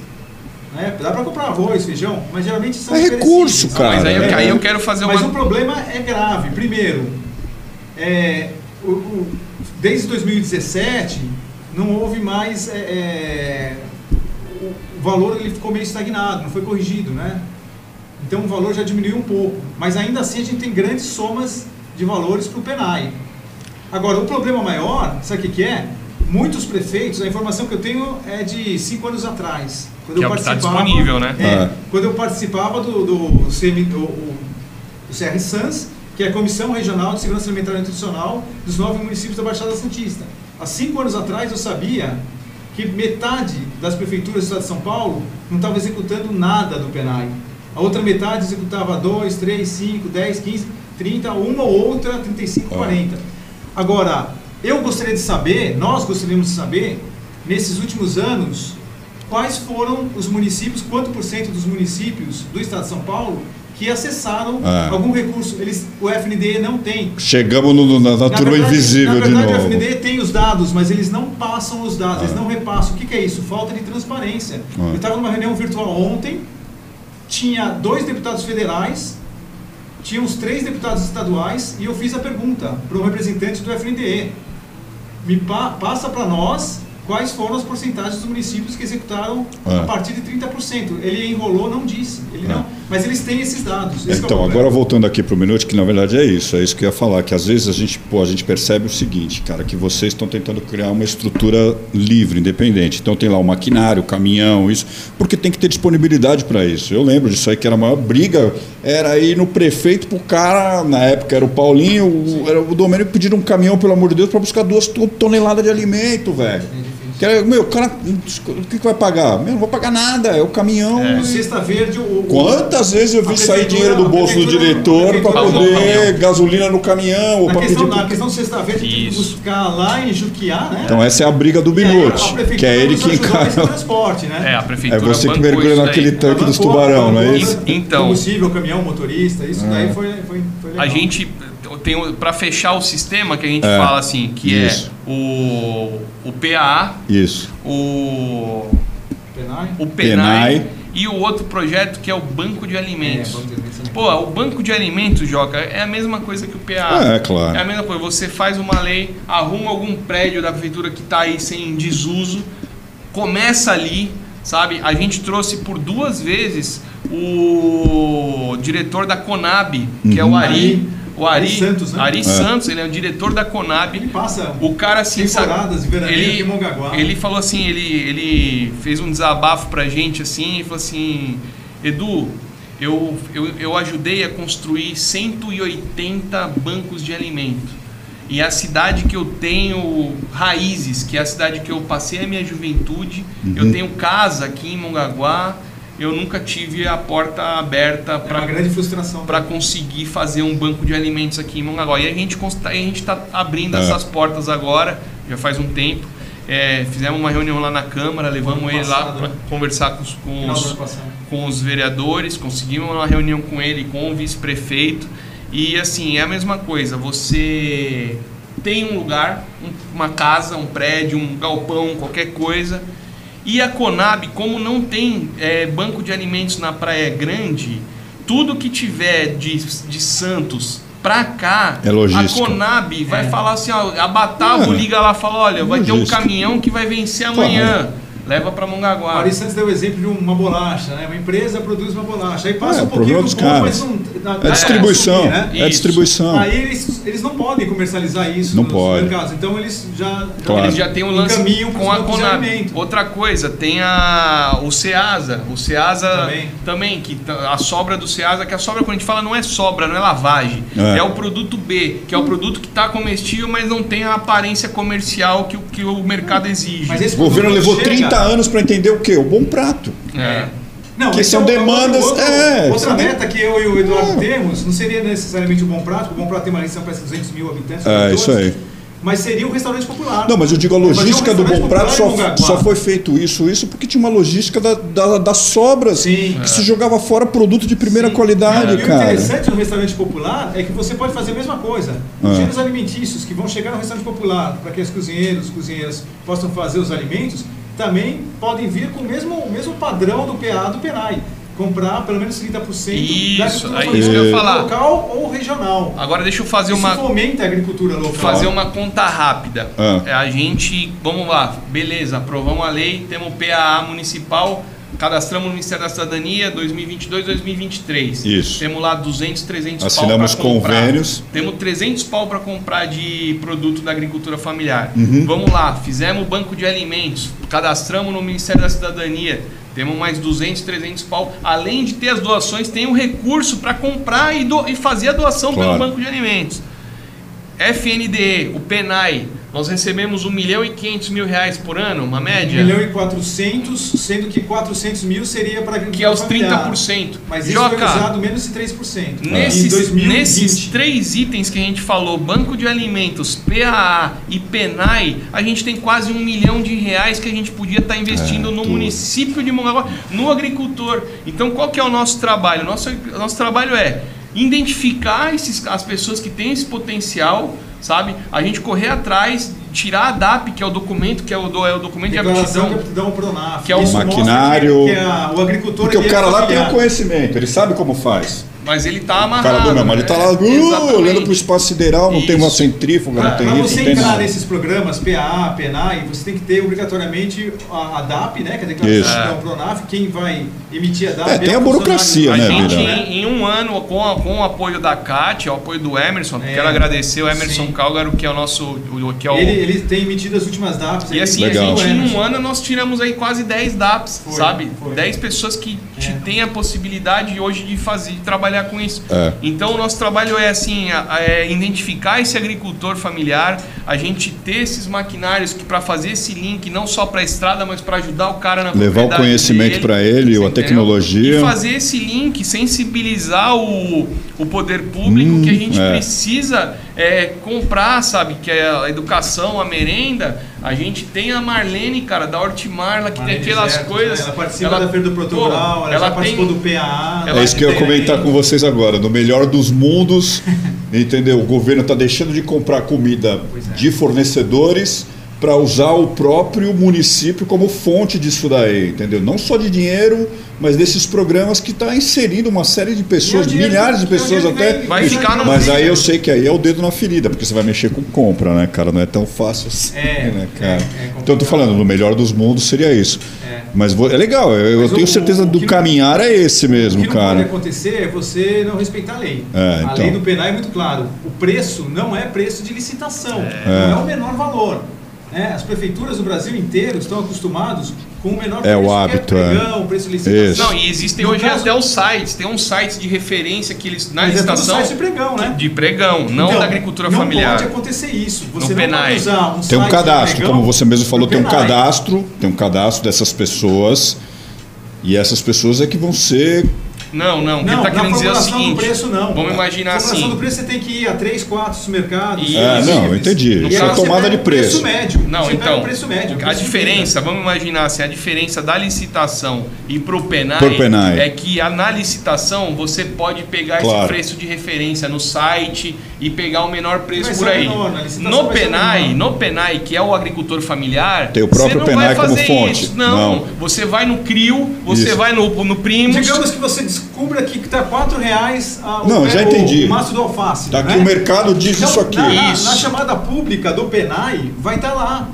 Speaker 5: Né? Dá para comprar arroz, feijão, mas geralmente são
Speaker 1: É recurso, cara.
Speaker 6: Mas aí, eu-
Speaker 1: É.
Speaker 6: aí eu quero fazer
Speaker 5: Mas
Speaker 6: uma.
Speaker 5: o problema é grave. Primeiro, é, o- o- desde 2017 não houve mais é, é, o, o valor ele ficou meio estagnado, não foi corrigido, né? Então o valor já diminuiu um pouco, mas ainda assim a gente tem grandes somas de valores para o Penai. Agora o problema maior, sabe o que, que é? Muitos prefeitos, a informação que eu tenho é de cinco anos atrás, quando
Speaker 6: Que
Speaker 5: eu
Speaker 6: é tá
Speaker 5: participava.
Speaker 6: disponível, né?
Speaker 5: É,
Speaker 1: É.
Speaker 5: quando eu participava do, do, CM, do, o- do CR Sans, que é a Comissão Regional de Segurança Alimentar e Nutricional dos nove municípios da Baixada Santista. Há cinco anos atrás eu sabia que metade das prefeituras do estado de São Paulo não estava executando nada do PENAI. A outra metade executava 2, 3, 5, 10, 15, 30, uma ou outra 35,
Speaker 1: Ah.
Speaker 5: 40. Agora, eu gostaria de saber, nós gostaríamos de saber, nesses últimos anos, quais foram os municípios, quanto por cento dos municípios do estado de São Paulo que acessaram
Speaker 1: Ah.
Speaker 5: algum recurso. Eles, o FNDE não tem.
Speaker 1: Chegamos no- na, na turma
Speaker 5: verdade-
Speaker 1: invisível
Speaker 5: na
Speaker 1: de
Speaker 5: verdade,
Speaker 1: novo.
Speaker 5: o FNDE tem os dados, mas eles não passam os dados,
Speaker 1: Ah.
Speaker 5: eles não repassam. O que, que é isso? Falta de transparência.
Speaker 1: Ah.
Speaker 5: Eu estava numa reunião virtual ontem, tinha dois deputados federais, tinha uns três deputados estaduais, e eu fiz a pergunta para o representante do FNDE. Me pa- passa para nós quais foram as porcentagens dos municípios que executaram
Speaker 1: Ah.
Speaker 5: a partir de 30%. Ele enrolou, não disse. Ele não, mas eles têm esses dados. Esse é
Speaker 1: Então,
Speaker 5: problema.
Speaker 1: agora voltando aqui para o minuto, que na verdade é isso, é isso que eu ia falar, que às vezes a gente, pô, a gente percebe o seguinte, cara, que vocês estão tentando criar uma estrutura livre, independente. Então tem lá o maquinário, o caminhão, isso, porque tem que ter disponibilidade para isso. Eu lembro disso aí, que era a maior briga, era ir no prefeito pro cara, na época era o Paulinho, o, era o Domênico pedindo um caminhão, pelo amor de Deus, para buscar duas to- toneladas de alimento, velho. Era, meu, o cara, o que, que vai pagar? Meu, não vou pagar nada, é o caminhão.
Speaker 5: O
Speaker 1: e-
Speaker 5: Cesta Verde, o,
Speaker 1: Quantas vezes eu vi sair
Speaker 5: prefeitura-
Speaker 1: dinheiro do bolso do
Speaker 5: prefeitura-
Speaker 1: diretor para poder
Speaker 6: caminhão.
Speaker 1: gasolina no caminhão ou para
Speaker 5: questão,
Speaker 1: pedir.
Speaker 5: na questão do Cesta Verde, tem que buscar lá em Juquiá, né?
Speaker 1: Então essa é a briga do
Speaker 5: E prefeitura
Speaker 1: que é ele que encara.
Speaker 5: transporte, né?
Speaker 6: É, a prefeitura
Speaker 1: É você que mergulha naquele tanque dos
Speaker 5: Bancou-
Speaker 1: tubarão, não é isso?
Speaker 6: Então-
Speaker 5: Combustível, caminhão, motorista, isso
Speaker 1: É.
Speaker 5: daí foi, foi, foi legal.
Speaker 6: A gente tem para fechar o sistema que a gente
Speaker 1: É,
Speaker 6: fala assim, que
Speaker 1: isso.
Speaker 6: é o o PAA,
Speaker 1: Isso.
Speaker 6: o
Speaker 5: Penai?
Speaker 6: o PENAI,
Speaker 1: PENAI.
Speaker 6: e o outro projeto que é o Banco de Alimentos.
Speaker 5: É.
Speaker 6: Pô, o Banco de Alimentos, Joca, é a mesma coisa que o PA.
Speaker 1: É, claro.
Speaker 6: É a mesma coisa. Você faz uma lei, arruma algum prédio da prefeitura que está aí sem desuso, começa ali, sabe? A gente trouxe por duas vezes o diretor da Conab, que é o Ari. O Ari,
Speaker 5: Ari Santos, né?
Speaker 6: Ari
Speaker 1: É.
Speaker 6: Santos, ele é o diretor da Conab.
Speaker 5: Ele passa
Speaker 6: O cara assim, sabe,
Speaker 5: temporadas de veraneio
Speaker 6: ele,
Speaker 5: aqui em Mongaguá.
Speaker 6: ele falou assim, ele, ele fez um desabafo pra gente assim, e falou assim, Edu, eu, eu, eu ajudei a construir 180 bancos de alimento. E a cidade que eu tenho raízes, que é a cidade que eu passei a minha juventude, eu tenho casa aqui em Mongaguá, eu nunca tive a porta aberta
Speaker 5: É
Speaker 6: para
Speaker 5: grande frustração.
Speaker 6: para conseguir fazer um banco de alimentos aqui em Mongaguá. E a gente consta- a gente está abrindo
Speaker 1: É.
Speaker 6: essas portas agora, já faz um tempo. É, fizemos uma reunião lá na Câmara, levamos ele lá para
Speaker 5: né?
Speaker 6: conversar com os, com, os, com os vereadores, conseguimos uma reunião com ele, com o vice-prefeito. E assim, é a mesma coisa, você tem um lugar, um- uma casa, um prédio, um galpão, qualquer coisa. E a Conab, como não tem é, banco de alimentos na Praia Grande, tudo que tiver de, de Santos pra cá,
Speaker 1: É
Speaker 6: a Conab vai
Speaker 5: É.
Speaker 6: falar assim, ó, a Batavo
Speaker 1: É.
Speaker 6: liga lá e fala, olha, vai ter um caminhão que vai vencer amanhã. Leva pra
Speaker 5: O
Speaker 6: Mongaguá.
Speaker 5: Ari Santos deu o exemplo de uma bolacha, né? Uma empresa produz uma bolacha. Aí passa
Speaker 1: É,
Speaker 5: um
Speaker 1: o
Speaker 5: pouquinho do
Speaker 1: dos
Speaker 5: ponto, mas não... na-
Speaker 1: É distribuição,
Speaker 5: subir, né?
Speaker 1: é distribuição.
Speaker 5: Aí eles, eles não podem comercializar isso
Speaker 1: Não
Speaker 5: nos
Speaker 1: pode.
Speaker 5: mercados. Então eles já,
Speaker 1: Claro.
Speaker 6: Eles já têm um lance
Speaker 5: encaminham
Speaker 6: com a Conab. Outra coisa, tem a, o Ceasa. O Ceasa
Speaker 5: Também.
Speaker 6: também, que t- a sobra do Ceasa, que a sobra, quando a gente fala, não é sobra, não é lavagem.
Speaker 1: É.
Speaker 6: É, o produto B, que é o produto que está comestível, mas não tem a aparência comercial que, o- que o mercado exige.
Speaker 5: Mas esse
Speaker 1: O governo levou
Speaker 5: chega-
Speaker 1: 30 anos para entender o quê? O bom prato.
Speaker 6: É.
Speaker 5: Não,
Speaker 1: Que são
Speaker 5: é o- é
Speaker 1: demandas-
Speaker 5: outro-
Speaker 1: é,
Speaker 5: outra meta que eu e o Eduardo
Speaker 1: É.
Speaker 5: temos não seria necessariamente o Bom Prato, porque o Bom Prato tem uma lição para 200 mil habitantes.
Speaker 1: É, isso aí.
Speaker 5: Mas seria o restaurante popular.
Speaker 1: Não, mas eu digo a
Speaker 5: Fazer um
Speaker 1: logística do Bom Prato só, só foi feito isso, isso porque tinha uma logística da, da- das sobras.
Speaker 5: Sim.
Speaker 1: Que se jogava fora produto de primeira
Speaker 5: Sim.
Speaker 1: qualidade,
Speaker 5: E o
Speaker 1: cara.
Speaker 5: interessante no restaurante popular é que você pode fazer a mesma coisa.
Speaker 1: Ah.
Speaker 5: Os gêneros alimentícios que vão chegar no restaurante popular, para que os cozinheiros, cozinheiras possam fazer os alimentos, também podem vir com o mesmo, o mesmo padrão do PA do PENAI. Comprar pelo menos 30% da
Speaker 6: Isso,
Speaker 5: agricultura
Speaker 6: é isso que eu ia falar.
Speaker 5: local ou regional.
Speaker 6: Agora deixa eu fazer
Speaker 5: Isso
Speaker 6: uma.
Speaker 5: fomenta a agricultura local.
Speaker 6: fazer uma conta rápida.
Speaker 1: Ah.
Speaker 6: É, A gente, vamos lá, beleza, aprovamos a lei, temos o PAA municipal, cadastramos no Ministério da Cidadania 2022, 2023.
Speaker 1: Isso.
Speaker 6: Temos lá 200, 300
Speaker 1: Assinamos
Speaker 6: pau para comprar.
Speaker 1: convênios.
Speaker 6: Temos 300 pau para comprar de produto da agricultura familiar.
Speaker 1: Uhum.
Speaker 6: Vamos lá, fizemos o banco de alimentos, cadastramos no Ministério da Cidadania. Temos mais 200, 300 pau. Além de ter as doações, tem o recurso para comprar e, do- e fazer a doação
Speaker 1: Claro.
Speaker 6: pelo banco de alimentos. FNDE, o PENAI, nós recebemos 1 milhão e 500 mil reais por ano, uma
Speaker 5: 1
Speaker 6: média,
Speaker 5: milhão e 400, sendo que 400 mil seria para
Speaker 6: que é os
Speaker 5: familiar.
Speaker 6: 30%.
Speaker 5: Mas isso foi
Speaker 6: Joca,
Speaker 5: usado menos de 3%. em
Speaker 6: nesses,
Speaker 5: 2020.
Speaker 6: nesses três itens que a gente falou, banco de alimentos, PAA e PENAI, a gente tem quase um milhão de reais que a gente podia estar investindo
Speaker 1: É,
Speaker 6: no
Speaker 1: tudo.
Speaker 6: município de Mongaguá, no agricultor. Então qual que é o nosso trabalho? Nosso, nosso trabalho é identificar esses, as pessoas que têm esse potencial, sabe? A gente correr atrás, tirar a DAP, que é o documento, que é o, do- é o documento de
Speaker 5: Declaração de
Speaker 6: aptidão.
Speaker 5: aptidão Pronaf.
Speaker 6: Que é o
Speaker 5: Isso
Speaker 1: maquinário.
Speaker 5: Que, que a- o agricultor
Speaker 1: Porque o cara
Speaker 5: é
Speaker 1: lá tem o conhecimento, ele sabe como faz.
Speaker 6: Mas ele tá amarrado.
Speaker 1: cara do não, mas ele tá lá
Speaker 6: é,
Speaker 1: uh, olhando pro espaço sideral, não tem uma
Speaker 6: Isso.
Speaker 1: centrífuga,
Speaker 5: Para
Speaker 1: não tem isso,
Speaker 5: você
Speaker 1: não tem
Speaker 5: entrar nesses programas PA, PENAI, você tem que ter obrigatoriamente a, a DAP, né, que é a declaração
Speaker 1: Isso.
Speaker 5: de aptidão Pronaf. Quem vai emitir a DAP
Speaker 1: É, tem
Speaker 5: o
Speaker 1: a burocracia,
Speaker 6: A
Speaker 1: né,
Speaker 6: gente,
Speaker 5: né?
Speaker 6: em, em um ano, com, a- com o apoio da CAT, o apoio do Emerson,
Speaker 5: É,
Speaker 6: quero agradecer o Emerson
Speaker 5: sim.
Speaker 6: Calgaro, que é o nosso. O, que é o,
Speaker 5: Ele, ele tem emitido as últimas DAPs.
Speaker 6: e assim,
Speaker 5: tem
Speaker 6: a
Speaker 1: Legal.
Speaker 6: gente, em um ano, nós tiramos aí quase 10 DAPs,
Speaker 5: Foi,
Speaker 6: sabe?
Speaker 5: foi.
Speaker 6: 10 pessoas que te-
Speaker 5: É.
Speaker 6: têm a possibilidade hoje de fazer, de trabalhar trabalhar com isso.
Speaker 1: É.
Speaker 6: Então o nosso trabalho é assim, é identificar esse agricultor familiar, a gente ter esses maquinários que para fazer esse link não só para a estrada, mas para ajudar o cara na
Speaker 1: Levar o conhecimento pra ele,
Speaker 6: você
Speaker 1: a tecnologia.
Speaker 6: E fazer esse link, sensibilizar o, o poder público que a gente
Speaker 1: é.
Speaker 6: precisa é, comprar, sabe? Que é a educação, a merenda. A gente tem a Marlene, cara, da Hortimarla, que
Speaker 5: Marlene
Speaker 6: tem aquelas
Speaker 5: Zertos,
Speaker 6: coisas.
Speaker 5: né? Ela participa da Feira do Proto
Speaker 6: pô,
Speaker 5: Rural, ela, já participou do PAA.
Speaker 6: ela
Speaker 1: É isso que eu ia comentar com vocês agora. No melhor dos mundos, entendeu? O governo está deixando de comprar comida
Speaker 5: é.
Speaker 1: de fornecedores para usar o próprio município como fonte disso daí, entendeu? Não só de dinheiro, mas desses programas que está inserindo uma série de pessoas,
Speaker 5: é o dinheiro
Speaker 1: milhares de
Speaker 5: que- é o
Speaker 1: pessoas
Speaker 5: que
Speaker 1: até.
Speaker 6: Vai ficar no
Speaker 1: Mas aí eu sei que aí é o dedo na ferida, porque você vai mexer com compra, né, cara? Não é tão fácil assim,
Speaker 5: É,
Speaker 1: né,
Speaker 5: é,
Speaker 1: cara?
Speaker 5: é
Speaker 1: então eu tô falando, no melhor dos mundos seria isso.
Speaker 5: É.
Speaker 1: Mas vou- é legal, eu, eu tenho
Speaker 5: o-
Speaker 1: certeza
Speaker 5: o
Speaker 1: do
Speaker 5: que não-
Speaker 1: caminhar é esse
Speaker 5: O
Speaker 1: mesmo,
Speaker 5: que não
Speaker 1: cara.
Speaker 5: pode acontecer é você não respeitar a lei.
Speaker 1: É,
Speaker 5: A
Speaker 1: então.
Speaker 5: lei do penal é muito claro. O preço não é preço de licitação. Não é o menor valor. Né? As prefeituras do Brasil inteiro estão acostumados com o menor
Speaker 1: É,
Speaker 5: preço.
Speaker 1: o
Speaker 5: que
Speaker 1: hábito, é.
Speaker 5: pregão, preço de licitação.
Speaker 1: Isso.
Speaker 6: Não, e existem
Speaker 5: No
Speaker 6: hoje
Speaker 5: caso-
Speaker 6: até os sites. Tem uns sites de referência que eles, na
Speaker 5: Mas é
Speaker 6: licitação.
Speaker 5: site de pregão, né?
Speaker 6: De pregão, não
Speaker 5: Então,
Speaker 6: da agricultura
Speaker 5: não
Speaker 6: familiar.
Speaker 5: pode acontecer isso. Você
Speaker 6: No
Speaker 5: não
Speaker 6: PENAI.
Speaker 5: pode usar um
Speaker 1: Tem um
Speaker 5: site
Speaker 1: cadastro,
Speaker 5: pregão
Speaker 1: como você mesmo falou, tem um cadastro, tem um cadastro dessas pessoas. E essas pessoas é que vão ser.
Speaker 6: Não, não. Ele tá
Speaker 5: na
Speaker 6: querendo dizer
Speaker 5: formulação
Speaker 6: seguinte.
Speaker 5: do preço não.
Speaker 6: Vamos imaginar
Speaker 5: Na formulação
Speaker 6: assim.
Speaker 5: do preço você tem que ir a 3, 4 supermercados.
Speaker 6: Isso.
Speaker 1: É, não, eu entendi.
Speaker 5: E
Speaker 6: Isso é
Speaker 1: tomada de
Speaker 5: o preço
Speaker 1: preço.
Speaker 5: médio.
Speaker 6: Não,
Speaker 5: você pega
Speaker 6: então,
Speaker 5: o preço médio. o
Speaker 6: a
Speaker 5: preço
Speaker 6: diferença, vamos imaginar assim, a diferença da licitação e pro PENAI,
Speaker 1: Pro PENAI.
Speaker 6: é que na licitação você pode pegar
Speaker 1: Claro.
Speaker 6: esse preço de referência no site e pegar o menor preço
Speaker 5: Vai
Speaker 6: por aí.
Speaker 5: menor,
Speaker 6: no PENAI,
Speaker 5: menor.
Speaker 6: no PENAI, que é o agricultor familiar,
Speaker 1: Tem o próprio
Speaker 6: você não
Speaker 1: PENAI
Speaker 6: vai
Speaker 1: como
Speaker 6: fazer
Speaker 1: fonte.
Speaker 6: Isso. Não,
Speaker 1: Não.
Speaker 6: você vai no CRIO, você
Speaker 1: Isso.
Speaker 6: vai no, no Primos.
Speaker 5: Digamos que você descubra que está 4 reais a, o,
Speaker 1: Não, já entendi.
Speaker 5: o maço do alface.
Speaker 1: Daqui
Speaker 5: né?
Speaker 1: o mercado diz
Speaker 5: Então,
Speaker 1: isso aqui.
Speaker 5: Na, na-
Speaker 6: Isso.
Speaker 5: na chamada pública do PENAI, vai estar lá.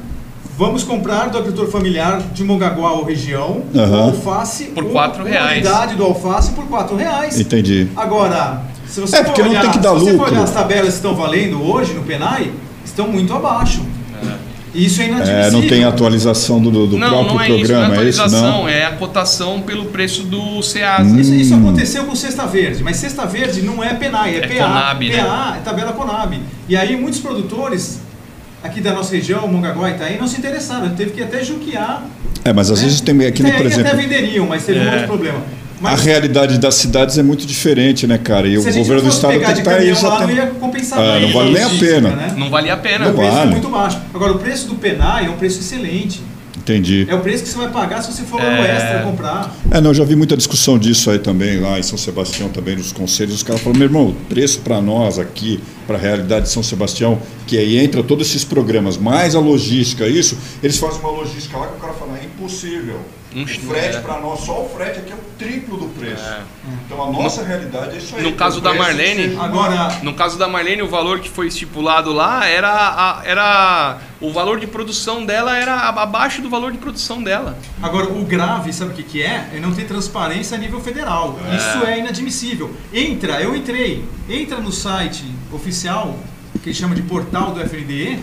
Speaker 5: Vamos comprar do agricultor familiar de Mongaguá ou região o alface
Speaker 6: Por quatro reais.
Speaker 5: unidade do alface por 4 reais.
Speaker 1: Entendi.
Speaker 5: Agora, se você
Speaker 1: É,
Speaker 5: for
Speaker 1: porque não
Speaker 5: olhar,
Speaker 1: tem que dar
Speaker 5: se você for
Speaker 1: lucro.
Speaker 5: olhar as tabelas que estão valendo hoje no PENAI, estão muito abaixo. Isso é inadmissível.
Speaker 1: É, não tem atualização do, do
Speaker 6: não,
Speaker 1: próprio
Speaker 6: não é isso, não é
Speaker 1: programa, é isso?
Speaker 6: atualização,
Speaker 1: Não.
Speaker 6: é a cotação pelo preço do SEASA.
Speaker 5: Isso, isso
Speaker 1: Hum.
Speaker 5: aconteceu com Cesta Verde, mas Cesta Verde não é PENAI, é,
Speaker 6: É
Speaker 5: PA.
Speaker 6: Conab, né?
Speaker 5: PA é tabela Conab. E aí muitos produtores aqui da nossa região, Mongaguá e Itaí, não se interessaram. Teve que até juquear.
Speaker 1: É, mas às
Speaker 5: né?
Speaker 1: vezes tem aqui, no, por exemplo,
Speaker 5: até venderiam, mas teve um
Speaker 6: É.
Speaker 5: outro problema.
Speaker 1: A
Speaker 5: Mas
Speaker 1: realidade das cidades é muito diferente, né, cara? E o
Speaker 5: a
Speaker 1: governo do estado tem que estar aí
Speaker 5: caminhão
Speaker 1: já
Speaker 5: não compensar
Speaker 1: Ah,
Speaker 5: bem
Speaker 1: não vale nem a pena.
Speaker 5: Né?
Speaker 6: Não valia a pena.
Speaker 1: Não
Speaker 5: O preço
Speaker 1: vale.
Speaker 5: é muito baixo. Agora, o preço do PENAI é um preço excelente.
Speaker 1: Entendi.
Speaker 5: É o preço que você vai pagar se você for lá no
Speaker 6: É.
Speaker 5: extra comprar.
Speaker 1: É, não, eu já vi muita discussão disso aí também, lá em São Sebastião, também nos conselhos. Os caras falam, meu irmão, o preço para nós aqui, para a realidade de São Sebastião, que aí entra todos esses programas, mais a logística, isso, eles fazem uma logística lá que o cara fala, é impossível.
Speaker 6: Um
Speaker 1: o frete
Speaker 6: é.
Speaker 1: para nós, só o frete aqui é o triplo do preço. Então a nossa realidade é isso aí.
Speaker 6: no caso da Marlene-
Speaker 1: seja
Speaker 5: Agora,
Speaker 6: No caso da Marlene, o valor que foi estipulado lá era, a- era o valor de produção dela era abaixo do valor de produção dela.
Speaker 5: Agora, o grave, sabe o que, que é? É não ter transparência a nível federal. Isso é inadmissível. Entra, eu entrei, entra no site oficial, que chama de portal do FNDE,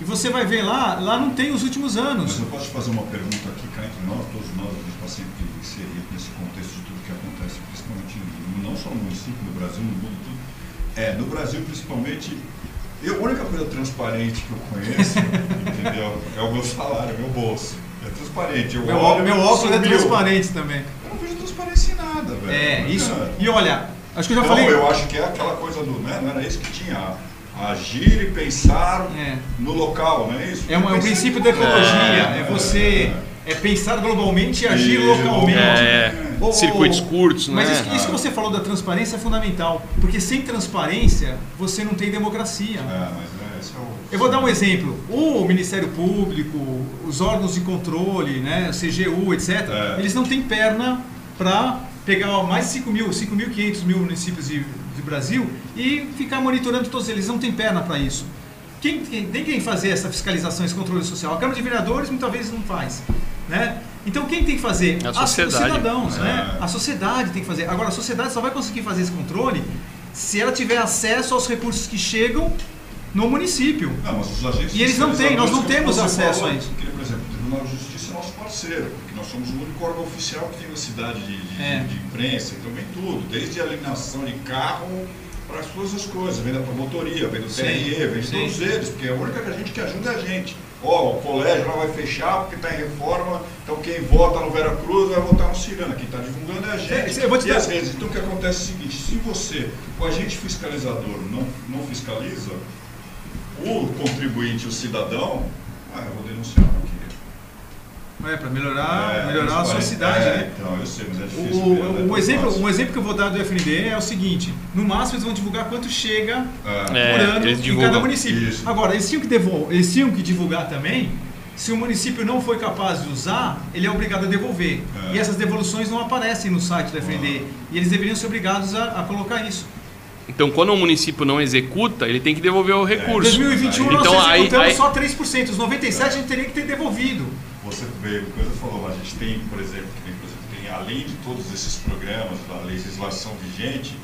Speaker 5: e você vai ver lá, lá não tem os últimos anos.
Speaker 1: Mas eu posso te fazer uma pergunta aqui, cá entre nós, todos nós, a gente está sempre inserido nesse contexto de tudo que acontece, principalmente não só no município, no Brasil, no mundo, tudo. É, no Brasil, principalmente, eu, a única coisa transparente que eu conheço, entendeu? É o meu salário, meu bolso. É transparente. Eu
Speaker 5: Meu,
Speaker 1: olho,
Speaker 5: meu óculos é transparente também.
Speaker 1: Eu não vejo transparência em nada, velho.
Speaker 5: É,
Speaker 1: Não
Speaker 5: isso. E olha, acho que eu já
Speaker 1: Não,
Speaker 5: falei.
Speaker 1: eu acho que é aquela coisa do, né, não era isso que tinha, agir e pensar
Speaker 5: É.
Speaker 1: no local, não é isso?
Speaker 5: É um, é
Speaker 1: Pensar
Speaker 5: princípio da ecologia. É,
Speaker 1: É,
Speaker 5: você
Speaker 1: é.
Speaker 5: é pensar globalmente e agir
Speaker 1: Isso,
Speaker 5: localmente.
Speaker 6: É,
Speaker 5: Ô, ô,
Speaker 6: circuitos curtos,
Speaker 5: Mas
Speaker 6: né?
Speaker 5: isso, isso que você falou da transparência é fundamental. Porque sem transparência, você não tem democracia.
Speaker 1: É, mas é, esse é o...
Speaker 5: Eu vou dar um exemplo. O Ministério Público, os órgãos de controle, né, o CGU, etc.,
Speaker 1: É.
Speaker 5: eles não têm perna para pegar mais de 5 mil, 5.500 mil municípios de, do Brasil e ficar monitorando todos eles. Não tem perna para isso. Quem, quem tem quem fazer essa fiscalização, esse controle social? A Câmara de Vereadores muitas vezes não faz. Né? Então quem tem que fazer?
Speaker 6: A
Speaker 5: As-
Speaker 6: sociedade.
Speaker 5: Os cidadãos.
Speaker 1: É.
Speaker 5: Né? A sociedade tem que fazer. Agora, a sociedade só vai conseguir fazer esse controle se ela tiver acesso aos recursos que chegam no município.
Speaker 1: Não, mas os agentes
Speaker 5: E eles não têm, nós não temos acesso
Speaker 1: falou,
Speaker 5: a isso.
Speaker 1: Porque, por exemplo, o Tribunal de Justiça é nosso parceiro, porque Nós somos o único órgão oficial que tem na cidade de, de,
Speaker 5: É.
Speaker 1: de imprensa, então vem tudo, desde a alienação de carro para todas as coisas, vem da promotoria, vem do
Speaker 5: Sim,
Speaker 1: TRE, vem de
Speaker 5: sim.
Speaker 1: todos eles, porque é a única que a gente que ajuda é a gente. Ó, o colégio lá vai fechar porque está em reforma, então quem vota no Vera Cruz vai votar no Cirana, quem está divulgando é a gente.
Speaker 5: É, eu vou te
Speaker 1: e as redes. Então o que acontece é o seguinte, se você, o agente fiscalizador não, não fiscaliza, o contribuinte, o cidadão, ah, eu vou denunciar aqui.
Speaker 5: É, para melhorar,
Speaker 1: É,
Speaker 5: melhorar a sua
Speaker 1: é,
Speaker 5: cidade,
Speaker 1: é,
Speaker 5: né?
Speaker 1: Então, eu sei, mas é
Speaker 5: O,
Speaker 1: difícil.
Speaker 5: o-
Speaker 1: mesmo, é
Speaker 5: um, exemplo,
Speaker 1: fácil.
Speaker 5: um exemplo que eu vou dar do FND é o seguinte: no máximo eles vão divulgar quanto chega
Speaker 1: É.
Speaker 6: É,
Speaker 5: por ano
Speaker 6: eles
Speaker 5: em
Speaker 6: divulgam.
Speaker 5: cada município.
Speaker 1: Isso.
Speaker 5: Agora, eles tinham, que devol- eles tinham que divulgar também. Se o município não foi capaz de usar, ele é obrigado a devolver.
Speaker 1: É.
Speaker 5: E essas devoluções não aparecem no site do FND. E eles deveriam ser obrigados a, a colocar isso.
Speaker 6: Então, quando o município não executa, ele tem que devolver o
Speaker 5: Em
Speaker 6: recurso.
Speaker 5: 2021
Speaker 1: Aí-
Speaker 5: nós
Speaker 6: Então, aí-
Speaker 5: executamos
Speaker 6: aí-
Speaker 5: só 3%. Os 97% a gente teria que ter devolvido.
Speaker 1: Veio, coisa falou, a gente tem, por exemplo, que por exemplo, tem, além de todos esses programas, da legislação vigente,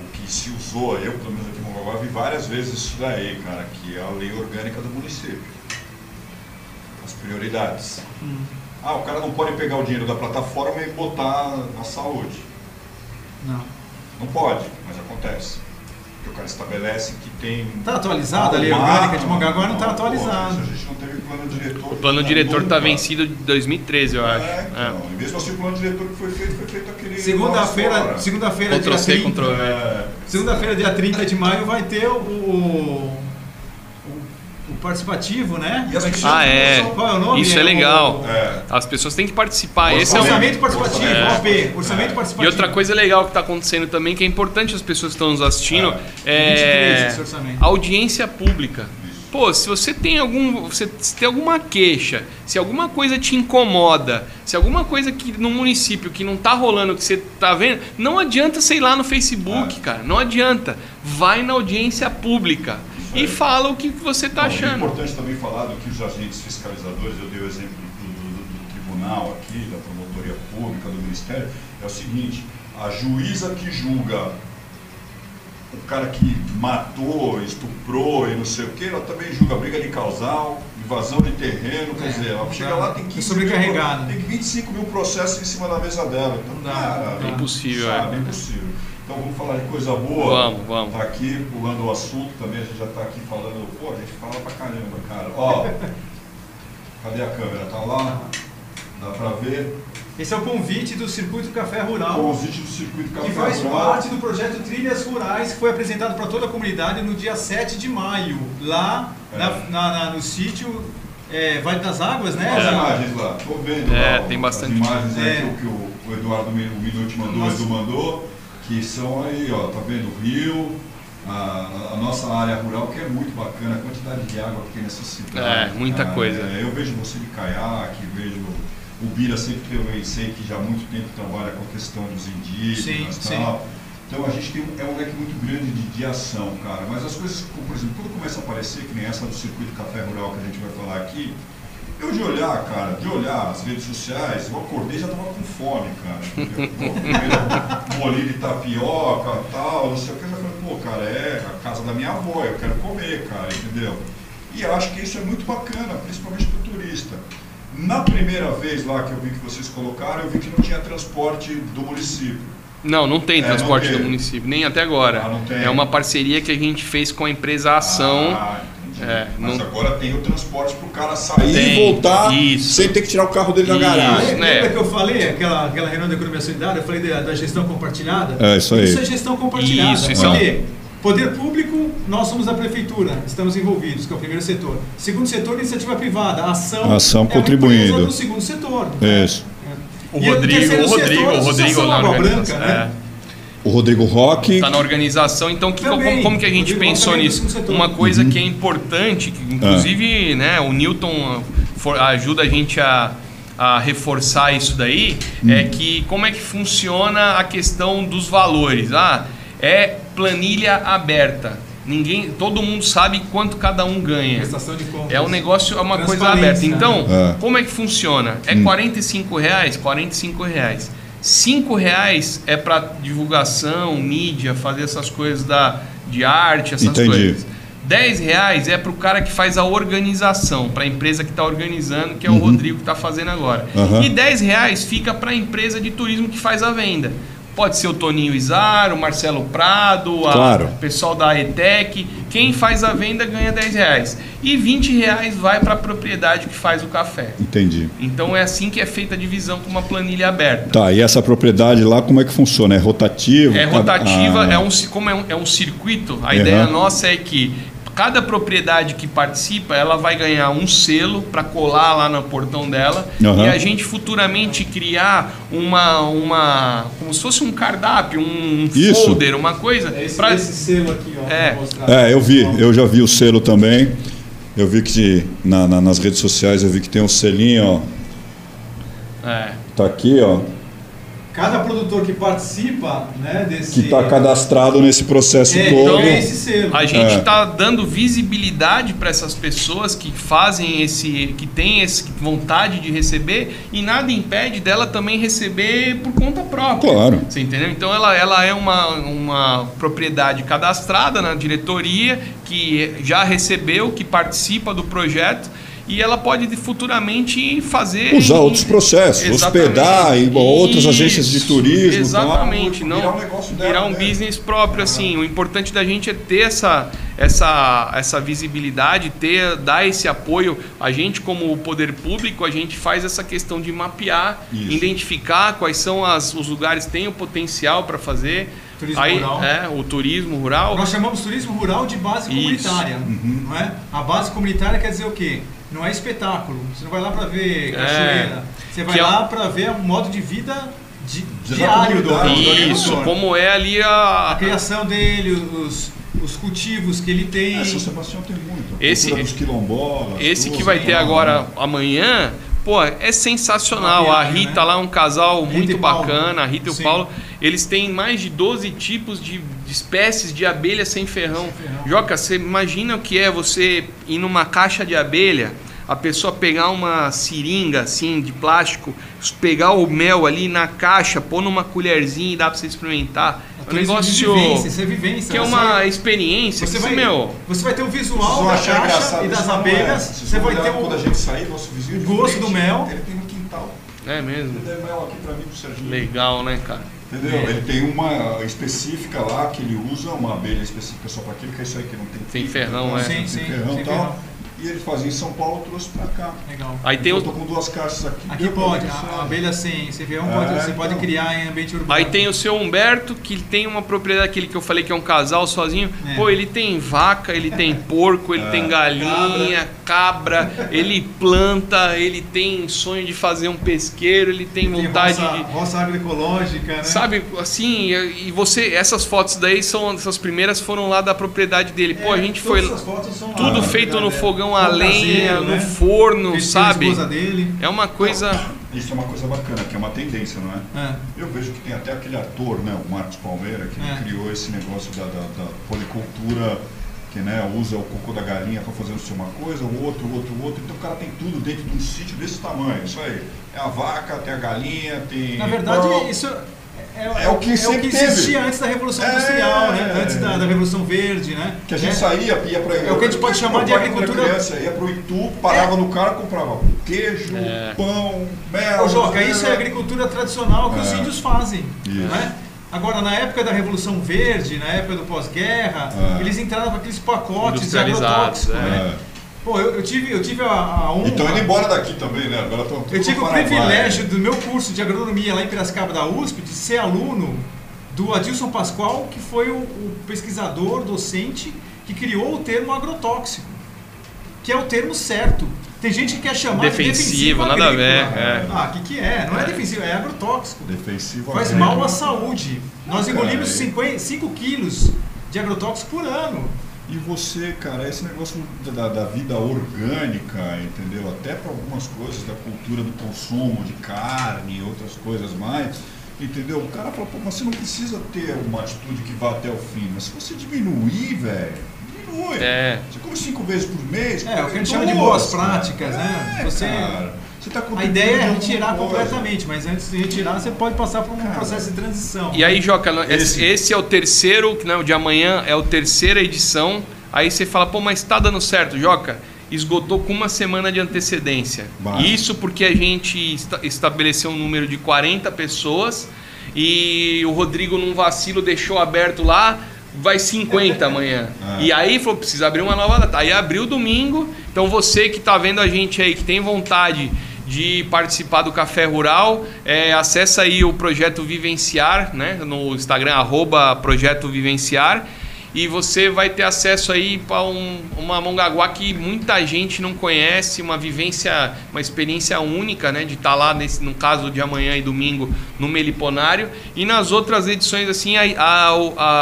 Speaker 1: o que se usou, eu pelo menos aqui em Mongaguá vi várias vezes isso daí, cara, que é a lei orgânica do município. As prioridades. Ah, o cara não pode pegar o dinheiro da plataforma e botar na saúde.
Speaker 5: Não.
Speaker 1: Não pode, mas acontece. Porque o cara estabelece que tem.
Speaker 5: Está atualizada a lei orgânica de Mongaguá? Não está atualizada.
Speaker 1: A gente não teve plano diretor.
Speaker 6: O plano diretor está vencido de 2013, eu acho.
Speaker 1: É, então,
Speaker 6: É.
Speaker 1: e mesmo assim o plano diretor que foi feito, foi feito aquele.
Speaker 5: Segunda-feira, segunda-feira, dia
Speaker 6: C,
Speaker 5: 30.
Speaker 6: Ctrl V.
Speaker 1: É,
Speaker 5: Segunda-feira, dia 30 de maio, vai ter o participativo, né?
Speaker 1: E
Speaker 6: Ah, é.
Speaker 5: é o nome?
Speaker 6: Isso é legal.
Speaker 5: O,
Speaker 1: é.
Speaker 6: As pessoas têm que participar. Esse é um...
Speaker 5: orçamento participativo,
Speaker 1: É.
Speaker 5: OP. Orçamento
Speaker 1: É.
Speaker 5: participativo.
Speaker 6: E outra coisa legal que está acontecendo também, que é importante as pessoas que estão nos assistindo, é
Speaker 5: 23 esse orçamento.
Speaker 6: audiência pública. Pô, se você tem algum, você se tem alguma queixa, se alguma coisa te incomoda, se alguma coisa que no município que não tá rolando, que você tá vendo, não adianta sei lá no Facebook,
Speaker 1: É.
Speaker 6: cara, não adianta. Vai na audiência pública e fala o que que você tá
Speaker 1: Não, É
Speaker 6: achando.
Speaker 1: importante também falar do que os agentes fiscalizadores, eu dei o exemplo do, do- do- do tribunal aqui, da promotoria pública, do Ministério, é o seguinte, a juíza que julga o cara que matou, estuprou e não sei o que, ela também julga briga de casal, invasão de terreno, quer
Speaker 5: É,
Speaker 1: dizer, ela chega lá, tem
Speaker 5: É
Speaker 1: 15
Speaker 5: sobrecarregado.
Speaker 1: mil, tem 25 mil processos em cima da mesa dela. Então,
Speaker 5: Não dá,
Speaker 1: cara,
Speaker 5: dá.
Speaker 6: Impossível,
Speaker 1: sabe,
Speaker 6: é.
Speaker 1: é impossível. Então vamos falar de coisa boa.
Speaker 6: Vamos, vamos.
Speaker 1: Tá aqui pulando o assunto também, a gente já tá aqui falando, pô, a gente fala pra caramba, cara. Ó, cadê a câmera? Tá lá? Dá pra ver?
Speaker 5: Esse é o convite do Circuito Café Rural,
Speaker 1: Convite do Circuito Café
Speaker 5: que faz
Speaker 1: Rural.
Speaker 5: parte do projeto Trilhas Rurais, que foi apresentado para toda a comunidade no dia 7 de maio, lá
Speaker 1: É.
Speaker 5: na- na- na- no sítio é, Vale das Águas, né?
Speaker 1: Olha as imagens lá, tô vendo
Speaker 6: É,
Speaker 1: lá,
Speaker 6: tem bastante.
Speaker 1: As imagens aí
Speaker 5: É.
Speaker 1: que, o- que o, o Eduardo o Minuti mandou,
Speaker 5: Nossa.
Speaker 1: o Edu mandou, que são aí, ó, tá vendo o rio, a, a nossa área rural, que é muito bacana, a quantidade de água que tem nessa cidade.
Speaker 6: É, muita
Speaker 1: cara.
Speaker 6: coisa.
Speaker 1: É, eu vejo você de caiaque, vejo o Bira sempre que eu sei que já há muito tempo trabalha com a questão dos indígenas
Speaker 5: Sim,
Speaker 1: e tal. Então a gente tem um, é um leque muito grande de, de ação, cara. Mas as coisas, como, por exemplo, quando começa a aparecer, que nem essa do circuito café rural que a gente vai falar aqui, eu de olhar, cara, de olhar as redes sociais, eu acordei e já tava com fome, cara. Bolinho de tapioca tal, não sei o que, eu já falei, pô, cara, é a casa da minha avó, eu quero comer, cara, entendeu? E acho que isso é muito bacana, principalmente para o turista. Na primeira vez lá que eu vi que vocês colocaram, eu vi que não tinha transporte do município.
Speaker 6: Não, não tem
Speaker 1: É,
Speaker 6: transporte do município, nem até agora.
Speaker 1: Ah, não tem.
Speaker 6: É uma parceria que a gente fez com a empresa Ação.
Speaker 1: Ah.
Speaker 6: É,
Speaker 1: Mas
Speaker 6: não-
Speaker 1: agora tem o transporte para o cara sair
Speaker 6: Tem,
Speaker 1: e voltar
Speaker 6: isso.
Speaker 1: sem ter que tirar o carro dele da garagem.
Speaker 5: Lembra
Speaker 6: É.
Speaker 5: que eu falei, aquela, aquela reunião da economia solidária, eu falei da, da gestão compartilhada?
Speaker 1: É, isso aí.
Speaker 5: Isso é gestão compartilhada.
Speaker 6: Isso, isso é?
Speaker 5: Poder público, nós somos a prefeitura, estamos envolvidos, que é o primeiro setor. Segundo setor, iniciativa privada, a ação,
Speaker 1: Ação
Speaker 5: é
Speaker 1: contribuindo.
Speaker 5: do segundo setor. né?
Speaker 1: Isso.
Speaker 6: O
Speaker 5: E
Speaker 6: Rodrigo, o
Speaker 5: setor,
Speaker 6: Rodrigo,
Speaker 5: a
Speaker 6: o Rodrigo na
Speaker 5: Água
Speaker 6: organização.
Speaker 5: Branca, né?
Speaker 1: O Rodrigo Roque.
Speaker 6: Está na organização, então que,
Speaker 5: Também.
Speaker 6: como, como que a gente
Speaker 5: Rodrigo
Speaker 6: pensou
Speaker 5: é do
Speaker 6: nisso?
Speaker 5: segundo setor.
Speaker 6: Uma coisa
Speaker 1: Uhum.
Speaker 6: que é importante, que inclusive né, o Newton for- ajuda a gente a, a reforçar isso daí,
Speaker 1: Hum.
Speaker 6: é que como é que funciona a questão dos valores. Ah, é planilha aberta. Ninguém, todo mundo sabe quanto cada um ganha. É um negócio, é uma coisa aberta. Então,
Speaker 1: É.
Speaker 6: como é que funciona? É 45 reais? 45 reais. 5 reais é para divulgação, mídia, fazer essas coisas da, de arte, essas
Speaker 1: Entendi.
Speaker 6: coisas. 10 reais é para o cara que faz a organização, para a empresa que está organizando, que é o
Speaker 1: Uhum.
Speaker 6: Rodrigo que está fazendo agora.
Speaker 1: Aham.
Speaker 6: E 10 reais fica para a empresa de turismo que faz a venda. Pode ser o Toninho Izar, o Marcelo Prado, a-
Speaker 1: Claro.
Speaker 6: o pessoal da ETEC. Quem faz a venda ganha 10 reais. E 20 reais vai para a propriedade que faz o café.
Speaker 1: Entendi.
Speaker 6: Então é assim que é feita a divisão com uma planilha aberta.
Speaker 1: Tá, e essa propriedade lá, como é que funciona? É rotativo?
Speaker 6: É rotativa,
Speaker 1: Ah,
Speaker 6: é um, como é um, é um circuito, a ideia
Speaker 1: Aham.
Speaker 6: nossa é que cada propriedade que participa, ela vai ganhar um selo para colar lá no portão dela
Speaker 1: Aham.
Speaker 6: e a gente futuramente criar uma, uma como se fosse um cardápio, um
Speaker 1: Isso.
Speaker 6: folder, uma coisa
Speaker 5: É esse,
Speaker 6: pra-
Speaker 5: esse selo aqui, ó.
Speaker 6: É.
Speaker 1: É, eu vi, eu já vi o selo também. Eu vi que na- na- nas redes sociais eu vi que tem um selinho, ó.
Speaker 6: É.
Speaker 1: Tá aqui, ó.
Speaker 5: Cada produtor que participa, né, desse...
Speaker 1: Que tá cadastrado nesse processo
Speaker 5: É,
Speaker 1: todo.
Speaker 5: então é esse selo.
Speaker 6: A gente
Speaker 1: É.
Speaker 6: está dando visibilidade para essas pessoas que fazem esse, que têm esse vontade de receber e nada impede dela também receber por conta própria.
Speaker 1: Claro.
Speaker 6: Você entendeu? Então ela, ela é uma, uma propriedade cadastrada na diretoria que já recebeu, que participa do projeto e ela pode futuramente fazer
Speaker 1: Usar
Speaker 6: em-
Speaker 1: outros processos,
Speaker 6: Exatamente.
Speaker 1: hospedar em outras agências de turismo.
Speaker 6: Exatamente,
Speaker 1: tal,
Speaker 6: não
Speaker 1: virar um negócio dela,
Speaker 6: virar um
Speaker 1: né?
Speaker 6: business próprio assim. O importante da gente é ter essa essa essa visibilidade, ter dar esse apoio. A gente como poder público, a gente faz essa questão de mapear,
Speaker 1: Isso.
Speaker 6: identificar quais são as, os lugares que têm o potencial para fazer.
Speaker 5: Turismo
Speaker 6: Aí,
Speaker 5: rural.
Speaker 6: é, o turismo rural.
Speaker 5: Nós chamamos turismo rural de base comunitária,
Speaker 1: Uhum.
Speaker 5: não é? A base comunitária quer dizer o quê? Não é espetáculo. Você não vai lá para ver cachoeira. Você vai
Speaker 6: é
Speaker 5: lá para ver o modo de vida di- diário do, do
Speaker 1: comunidade.
Speaker 6: Isso, como é ali
Speaker 5: A
Speaker 6: a,
Speaker 5: criação dele, os, os cultivos que ele tem.
Speaker 1: É, São Sebastião tem muito.
Speaker 6: Esse-
Speaker 1: dos quilombolas.
Speaker 6: Esse que vai ter
Speaker 1: né?
Speaker 6: agora amanhã, pô, é sensacional. A
Speaker 5: viagem,
Speaker 6: Rita
Speaker 5: né?
Speaker 6: lá, um casal
Speaker 5: Rita
Speaker 6: muito bacana, a Rita e o
Speaker 5: Sim.
Speaker 6: Paulo. Eles têm mais de 12 tipos de espécies de abelha sem ferrão.
Speaker 5: ferrão.
Speaker 6: Joca, você imagina o que é você ir numa caixa de abelha, a pessoa pegar uma seringa assim de plástico, pegar o mel ali na caixa, pôr numa colherzinha e dá pra você experimentar. É um negócio
Speaker 5: vivência, isso é vivência.
Speaker 6: que é
Speaker 5: Você
Speaker 6: uma
Speaker 5: vai-
Speaker 6: experiência.
Speaker 5: Você
Speaker 6: que,
Speaker 5: vai,
Speaker 6: meu,
Speaker 5: você vai ter o visual da caixa e das
Speaker 1: é.
Speaker 5: abelhas.
Speaker 1: Vocês
Speaker 5: Você vai ter
Speaker 1: olhar Quando a
Speaker 5: o,
Speaker 1: gente sair, nosso vizinho
Speaker 5: o gosto
Speaker 1: frente,
Speaker 5: do mel.
Speaker 1: Ele tem no quintal.
Speaker 6: é mesmo.
Speaker 1: Ele deu mel aqui pra mim, pro Serginho.
Speaker 6: Legal, né, cara?
Speaker 1: Entendeu? Ele tem uma específica lá que ele usa, uma abelha específica só para aquilo, que é isso aí que não tem
Speaker 6: Tem
Speaker 1: fio,
Speaker 6: ferrão,
Speaker 1: não
Speaker 6: é.
Speaker 1: tem
Speaker 5: Sim, sim,
Speaker 1: ferrão
Speaker 5: sem
Speaker 1: e tal.
Speaker 5: ferrão.
Speaker 1: E ele fazia em São Paulo, trouxe pra cá.
Speaker 5: Legal.
Speaker 6: Aí tem
Speaker 1: eu
Speaker 6: o,
Speaker 1: tô com duas caixas aqui.
Speaker 5: Aqui pode, a abelha sem, sem ferrão
Speaker 1: É,
Speaker 5: pode, você pode
Speaker 1: então.
Speaker 5: criar em ambiente urbano.
Speaker 6: Aí tem o seu Humberto, que tem uma propriedade, aquele que eu falei que é um casal sozinho.
Speaker 5: É.
Speaker 6: Pô, ele tem vaca, ele tem porco, ele tem galinha, cabra. ele planta, ele tem sonho de fazer um pesqueiro, ele tem
Speaker 5: Tem
Speaker 6: vontade
Speaker 5: roça,
Speaker 6: de.
Speaker 5: roça agroecológica, né?
Speaker 6: Sabe, assim, e você, essas fotos daí são, essas primeiras foram lá da propriedade dele. Pô, a
Speaker 5: É,
Speaker 6: gente foi
Speaker 5: essas fotos são lá
Speaker 6: tudo
Speaker 5: da
Speaker 6: feito no
Speaker 5: propriedade
Speaker 6: fogão
Speaker 5: dele.
Speaker 6: a lenha, no
Speaker 5: né?
Speaker 6: forno, sabe? É uma coisa.
Speaker 1: Isso é uma coisa bacana, que é uma tendência, não é?
Speaker 5: É.
Speaker 1: Eu vejo que tem até aquele ator, né, o Marcos Palmeira, que
Speaker 5: É.
Speaker 1: criou esse negócio da, da, da policultura, que né, usa o cocô da galinha para fazer não sei uma coisa, o outro, o outro, o outro. Então o cara tem tudo dentro de um sítio desse tamanho. Isso aí. É a vaca, tem a galinha, tem.
Speaker 5: Na verdade,
Speaker 1: pão.
Speaker 5: isso é,
Speaker 1: É o que sempre teve.
Speaker 5: existia antes da Revolução
Speaker 1: É.
Speaker 5: Industrial, né? Antes da, da Revolução Verde, né?
Speaker 1: Que a gente
Speaker 5: É.
Speaker 1: saía, ia para
Speaker 5: É o que a gente pode chamar de agricultura-
Speaker 1: Criança, ia pro Itu, parava no carro, comprava queijo, pão, mel.
Speaker 5: Ô, Joca,
Speaker 1: né?
Speaker 5: isso é a agricultura tradicional que os
Speaker 1: É.
Speaker 5: índios fazem.
Speaker 1: Isso.
Speaker 5: Né? Agora, na época da Revolução Verde, na época do pós-guerra,
Speaker 1: É.
Speaker 5: eles entraram com aqueles pacotes de
Speaker 6: Industrializados,
Speaker 5: agrotóxico.
Speaker 6: é.
Speaker 5: Né? Pô, eu, eu tive, eu tive a, a honra.
Speaker 1: Então indo embora daqui também, né? Agora estão
Speaker 5: Eu tive o privilégio do meu curso de agronomia lá em Piracicaba da USP de ser aluno do Adilson Pascoal, que foi o, o pesquisador, docente, que criou o termo agrotóxico, que é o termo certo. Tem gente que quer chamar
Speaker 6: Defensivo,
Speaker 5: de defensivo
Speaker 6: nada a
Speaker 5: agrícola.
Speaker 6: ver, é.
Speaker 5: Ah, o que, que é? Não é defensivo, é agrotóxico.
Speaker 1: Defensivo
Speaker 5: Faz
Speaker 1: agrícola.
Speaker 5: mal à saúde. Nós engolimos
Speaker 1: é-
Speaker 5: 50 5 quilos de agrotóxico por ano.
Speaker 1: E você, cara, esse negócio da, da vida orgânica, entendeu? Até para algumas coisas da cultura do consumo de carne e outras coisas mais, entendeu? O cara fala, pô, mas você não precisa ter uma atitude que vá até o fim, mas se você diminuir, velho, diminui.
Speaker 6: É.
Speaker 1: Você come cinco vezes por mês.
Speaker 5: É, o que a gente chama de boas práticas, né?
Speaker 1: É,
Speaker 5: Você-
Speaker 1: cara. Você tá
Speaker 5: A ideia é retirar completamente, mas antes de retirar, você pode passar por um
Speaker 1: Cara.
Speaker 5: processo de transição.
Speaker 6: E aí, Joca, esse,
Speaker 1: Esse-
Speaker 6: é o terceiro, não, o de amanhã é a terceira edição. Aí você fala, pô, mas tá dando certo, Joca? Esgotou com uma semana de antecedência.
Speaker 1: Bah.
Speaker 6: Isso porque a gente esta- estabeleceu um número de 40 pessoas e o Rodrigo, num vacilo, deixou aberto lá, vai 50 amanhã.
Speaker 1: Ah.
Speaker 6: E aí falou, precisa abrir uma nova data. Aí abriu domingo. Então você que tá vendo a gente aí, que tem vontade de participar do Café Rural, é, acessa aí o Projeto Vivenciar, né? No Instagram, arroba Projeto Vivenciar. E você vai ter acesso aí para um, uma Mongaguá que muita gente não conhece, uma vivência, uma experiência única, né? De estar lá, nesse, no caso de amanhã e domingo, no Meliponário. E nas outras edições, assim, a- a-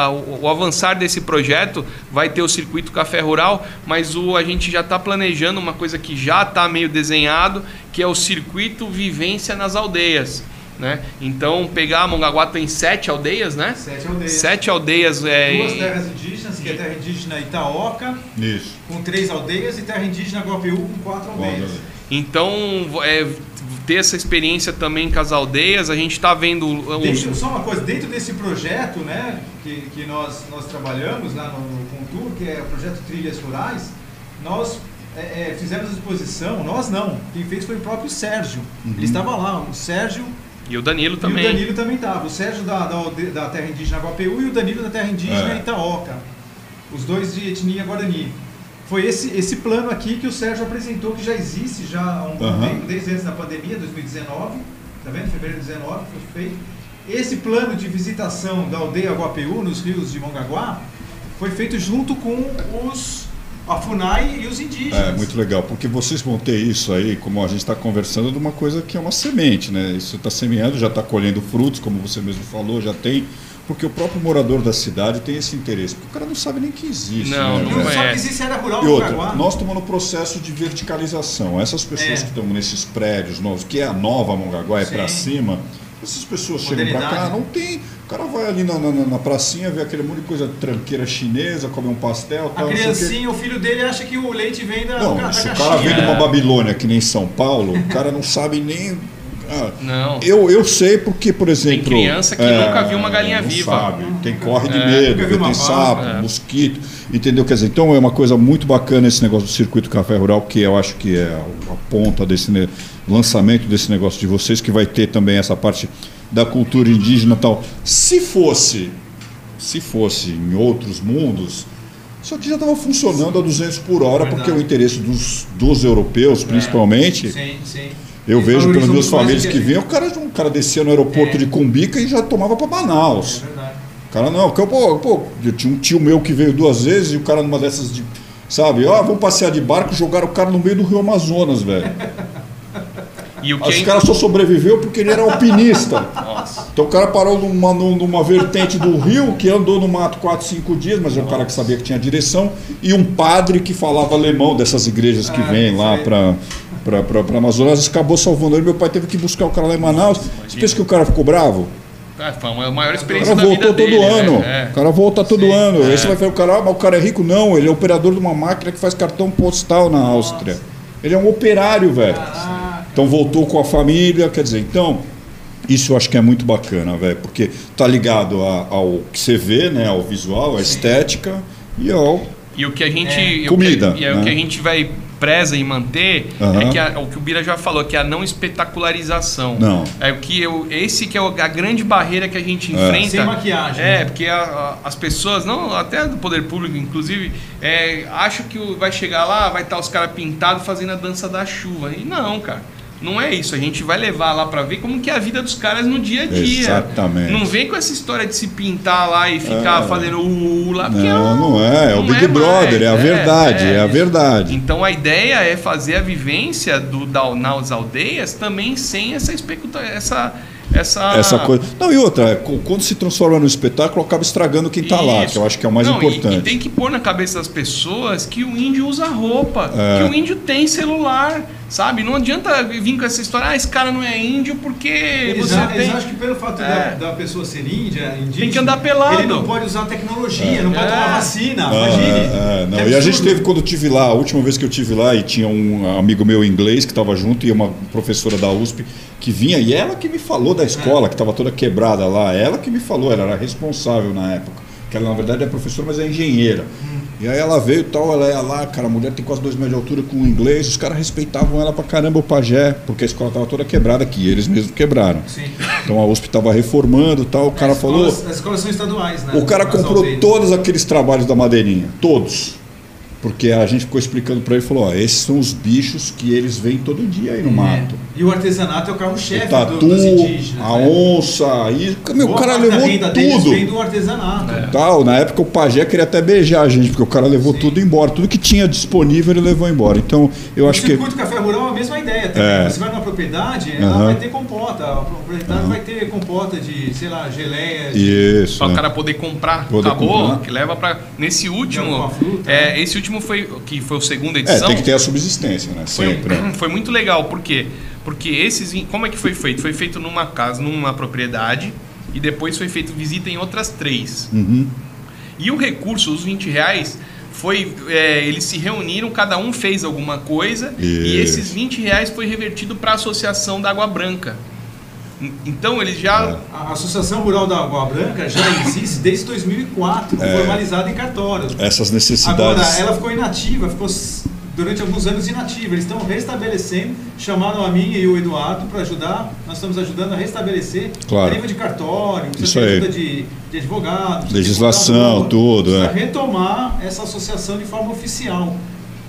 Speaker 6: a- o avançar desse projeto vai ter o circuito Café Rural, mas o, a gente já está planejando uma coisa que já está meio desenhado, que é o circuito Vivência nas Aldeias. Né? Então, pegar a Mongaguá tem sete aldeias, né?
Speaker 5: Sete aldeias.
Speaker 6: Sete aldeias. É,
Speaker 5: Duas terras indígenas, que é terra indígena Itaoca,
Speaker 1: Isso.
Speaker 5: com três aldeias, e terra indígena Guapiú, com quatro aldeias.
Speaker 6: Então, é, ter essa experiência também com as aldeias, a gente está vendo os,
Speaker 5: Dentro, só uma coisa, dentro desse projeto né, que, que nós, nós trabalhamos lá no, no Contur, que é o projeto Trilhas Rurais, nós é, é, fizemos a exposição, nós não, quem fez foi o próprio Sérgio. Ele estava lá, o Sérgio
Speaker 6: e o Danilo também.
Speaker 5: e o Danilo também estava. O Sérgio da, da, da terra indígena Guapiú e o Danilo da terra indígena
Speaker 1: É.
Speaker 5: Itaoca. Os dois de etnia Guarani. Foi esse, esse plano aqui que o Sérgio apresentou, que já existe já há um
Speaker 1: Aham.
Speaker 5: tempo, desde antes da pandemia, 2019. Tá vendo? Fevereiro de 2019 foi feito. Esse plano de visitação da aldeia Guapiú, nos rios de Mongaguá, foi feito junto com os a FUNAI e os indígenas.
Speaker 1: É, muito legal, porque vocês vão ter isso aí, como a gente está conversando, de uma coisa que é uma semente, né? Isso está semeando, já está colhendo frutos, como você mesmo falou, já tem. Porque o próprio morador da cidade tem esse interesse, porque o cara não sabe nem que existe.
Speaker 6: Não,
Speaker 1: né,
Speaker 6: não
Speaker 1: velho?
Speaker 5: só que existe área rural
Speaker 1: E outra,
Speaker 5: Mongaguá.
Speaker 1: nós estamos no processo de verticalização. Essas pessoas
Speaker 5: É.
Speaker 1: que estão nesses prédios novos, que é a nova Mongaguá, é para cima, essas pessoas chegam para cá, não tem. O cara vai ali na, na, na pracinha, vê aquele monte de coisa tranqueira chinesa, come um pastel,
Speaker 5: A
Speaker 1: tal, o quê.
Speaker 5: criancinha, o filho dele acha que o leite vem da,
Speaker 1: Não,
Speaker 5: da
Speaker 1: se o
Speaker 5: caixinha.
Speaker 1: cara vem de uma
Speaker 6: É.
Speaker 1: Babilônia que nem São Paulo, o cara não sabe nem. Ah,
Speaker 6: Não.
Speaker 1: eu, eu sei porque, por exemplo. é,
Speaker 6: criança que nunca viu uma galinha
Speaker 1: não
Speaker 6: viva.
Speaker 1: Sabe, tem corre de
Speaker 6: É.
Speaker 1: medo, tem sapo.
Speaker 6: É.
Speaker 1: mosquito, entendeu? Quer dizer, então é uma coisa muito bacana esse negócio do circuito café rural, que eu acho que é a, a ponta desse lançamento desse negócio de vocês, que vai ter também essa parte da cultura indígena e tal. Se fosse, se fosse em outros mundos, isso aqui já estava funcionando a 200 por hora,
Speaker 5: Verdade.
Speaker 1: porque é o interesse dos, dos europeus, principalmente.
Speaker 5: Sim, sim.
Speaker 1: Eu
Speaker 5: Eles
Speaker 1: vejo pelas duas famílias
Speaker 5: do
Speaker 1: que vinham, o cara, um cara descia no aeroporto
Speaker 5: É.
Speaker 1: de Cumbica e já tomava para Manaus.
Speaker 5: É
Speaker 1: cara não, que eu, pô, pô, eu tinha um tio meu que veio duas vezes e o cara numa dessas de. Sabe, ó, vamos passear de barco, jogaram o cara no meio do Rio Amazonas, velho.
Speaker 6: E o que é-
Speaker 1: cara só sobreviveu porque ele era alpinista.
Speaker 6: Nossa.
Speaker 1: Então o cara parou numa, numa vertente do rio, que andou no mato 4, 5 dias, mas é um cara que sabia que tinha direção, e um padre que falava alemão dessas igrejas que
Speaker 5: Ah,
Speaker 1: vêm lá para para Amazonas, acabou salvando ele. Meu pai teve que buscar o cara lá em Manaus. Você pensa que o cara ficou bravo?
Speaker 6: Ah, foi a maior
Speaker 1: O
Speaker 6: experiência
Speaker 1: cara
Speaker 6: da vida
Speaker 1: voltou todo
Speaker 6: dele.
Speaker 1: ano.
Speaker 6: né?
Speaker 1: O cara volta todo
Speaker 5: Sim.
Speaker 1: ano. Aí
Speaker 6: É.
Speaker 1: você vai falar, o cara, ah, mas o cara é rico? Não, ele é operador de uma máquina que faz cartão postal na Áustria. Ele é um operário, velho.
Speaker 5: Ah,
Speaker 1: Então voltou com a família, quer dizer, então isso eu acho que é muito bacana, velho, porque tá ligado a- ao que você vê, né, ao visual, à estética e ao
Speaker 6: E o que a gente. e o que-
Speaker 1: Comida,
Speaker 6: E é o
Speaker 1: né?
Speaker 6: que a gente vai preza em manter
Speaker 1: Aham.
Speaker 6: é que a- o que o Bira já falou, que é a não espetacularização.
Speaker 1: Não.
Speaker 6: É o que eu, esse que é o- a grande barreira que a gente enfrenta.
Speaker 5: Sem maquiagem,
Speaker 6: É,
Speaker 5: né?
Speaker 6: porque a- a- as pessoas, não até do poder público, inclusive, é, acham que o- vai chegar lá, vai estar os caras pintados fazendo a dança da chuva. E não, cara. Não é isso, a gente vai levar lá pra ver como que é a vida dos caras no dia a dia.
Speaker 1: Exatamente.
Speaker 6: Não vem com essa história de se pintar lá e ficar
Speaker 1: É.
Speaker 6: fazendo o lá, porque
Speaker 1: Não, não é, é o
Speaker 6: não
Speaker 1: Big Brother, é a verdade, é a
Speaker 6: isso.
Speaker 1: verdade.
Speaker 6: Então a ideia é fazer a vivência do da, nas aldeias também sem essa especula essa essa
Speaker 1: essa coisa. Não, e outra, co- quando se transforma no espetáculo, acaba estragando quem tá lá, que eu acho que é o mais
Speaker 6: Não, e-
Speaker 1: importante.
Speaker 6: E, tem que pôr na cabeça das pessoas que o índio usa roupa,
Speaker 1: É.
Speaker 6: que o índio tem celular, sabe? Não adianta vir com essa história, ah, esse cara não é índio porque
Speaker 5: Eles,
Speaker 6: você
Speaker 5: a-
Speaker 6: tem.
Speaker 5: eles acham que pelo fato
Speaker 6: É.
Speaker 5: da, da pessoa ser índia, indígena,
Speaker 6: Tem que andar pelado.
Speaker 5: ele não pode usar tecnologia, não pode
Speaker 6: É.
Speaker 5: tomar vacina,
Speaker 1: Ah,
Speaker 5: imagine.
Speaker 1: é, não. E a gente teve, quando eu tive lá, a última vez que eu tive lá, e tinha um amigo meu inglês que estava junto, e uma professora da USP que vinha, e ela que me falou da escola, que estava toda quebrada lá, ela que me falou, ela era responsável na época, que ela na verdade é professora, mas é engenheira. E aí ela veio e tal, ela ia lá, cara, a mulher tem quase dois metros de altura com o inglês, os caras respeitavam ela pra caramba, o pajé, porque a escola tava toda quebrada aqui, eles mesmos quebraram.
Speaker 5: Sim.
Speaker 1: Então a USP tava reformando e tal, o cara
Speaker 5: as
Speaker 1: falou.
Speaker 5: Escolas, as escolas são estaduais, né?
Speaker 1: O cara
Speaker 5: Nas
Speaker 1: comprou
Speaker 5: aldeias.
Speaker 1: todos aqueles trabalhos da madeirinha, todos. Porque a gente ficou explicando pra ele, falou, ó, esses são os bichos que eles veem todo dia aí no mato.
Speaker 5: E o artesanato é o
Speaker 1: O
Speaker 5: carro-chefe do-
Speaker 1: tatu,
Speaker 5: dos indígenas.
Speaker 1: a
Speaker 5: né?
Speaker 1: onça, e meu, o cara levou tudo.
Speaker 5: Vem do artesanato.
Speaker 1: Tal. Na época o pajé queria até beijar a gente, porque o cara levou tudo embora. Tudo que tinha disponível ele levou embora. Então eu
Speaker 5: o
Speaker 1: acho que.
Speaker 5: circuito café rural é a mesma ideia também.
Speaker 1: É.
Speaker 5: Você vai numa propriedade, ela vai ter compota. A propriedade vai ter compota de, sei lá, geleia. de-
Speaker 1: Isso.
Speaker 6: Pra o
Speaker 1: né?
Speaker 6: cara poder comprar.
Speaker 1: Poder
Speaker 6: Acabou,
Speaker 1: comprar.
Speaker 6: que leva pra. Nesse último.
Speaker 5: fruta,
Speaker 6: é,
Speaker 5: né?
Speaker 6: esse último foi. Que foi a segunda
Speaker 1: É,
Speaker 6: edição.
Speaker 1: tem que ter a subsistência, né?
Speaker 6: Foi,
Speaker 1: Sempre. né?
Speaker 6: foi muito legal, por quê? Porque esses. Como é que foi feito? Foi feito numa casa, numa propriedade, e depois foi feito visita em outras três.
Speaker 1: Uhum.
Speaker 6: E o recurso, os 20 reais, foi. é, eles se reuniram, cada um fez alguma coisa, e esses 20 reais foi revertido para a Associação da Água Branca. En- Então eles já.
Speaker 5: A Associação Rural da Água Branca já existe desde 2004, formalizada em cartório.
Speaker 1: Essas necessidades.
Speaker 5: Agora, ela ficou inativa, ficou durante alguns anos inativa. Eles estão restabelecendo, chamaram a mim e o Eduardo para ajudar. Nós estamos ajudando a restabelecer
Speaker 1: Claro.
Speaker 5: a nível de cartório, precisa
Speaker 1: Isso
Speaker 5: ter
Speaker 1: aí.
Speaker 5: ajuda de, de advogado,
Speaker 1: Legislação, tudo,
Speaker 5: Para
Speaker 1: é.
Speaker 5: retomar essa associação de forma oficial.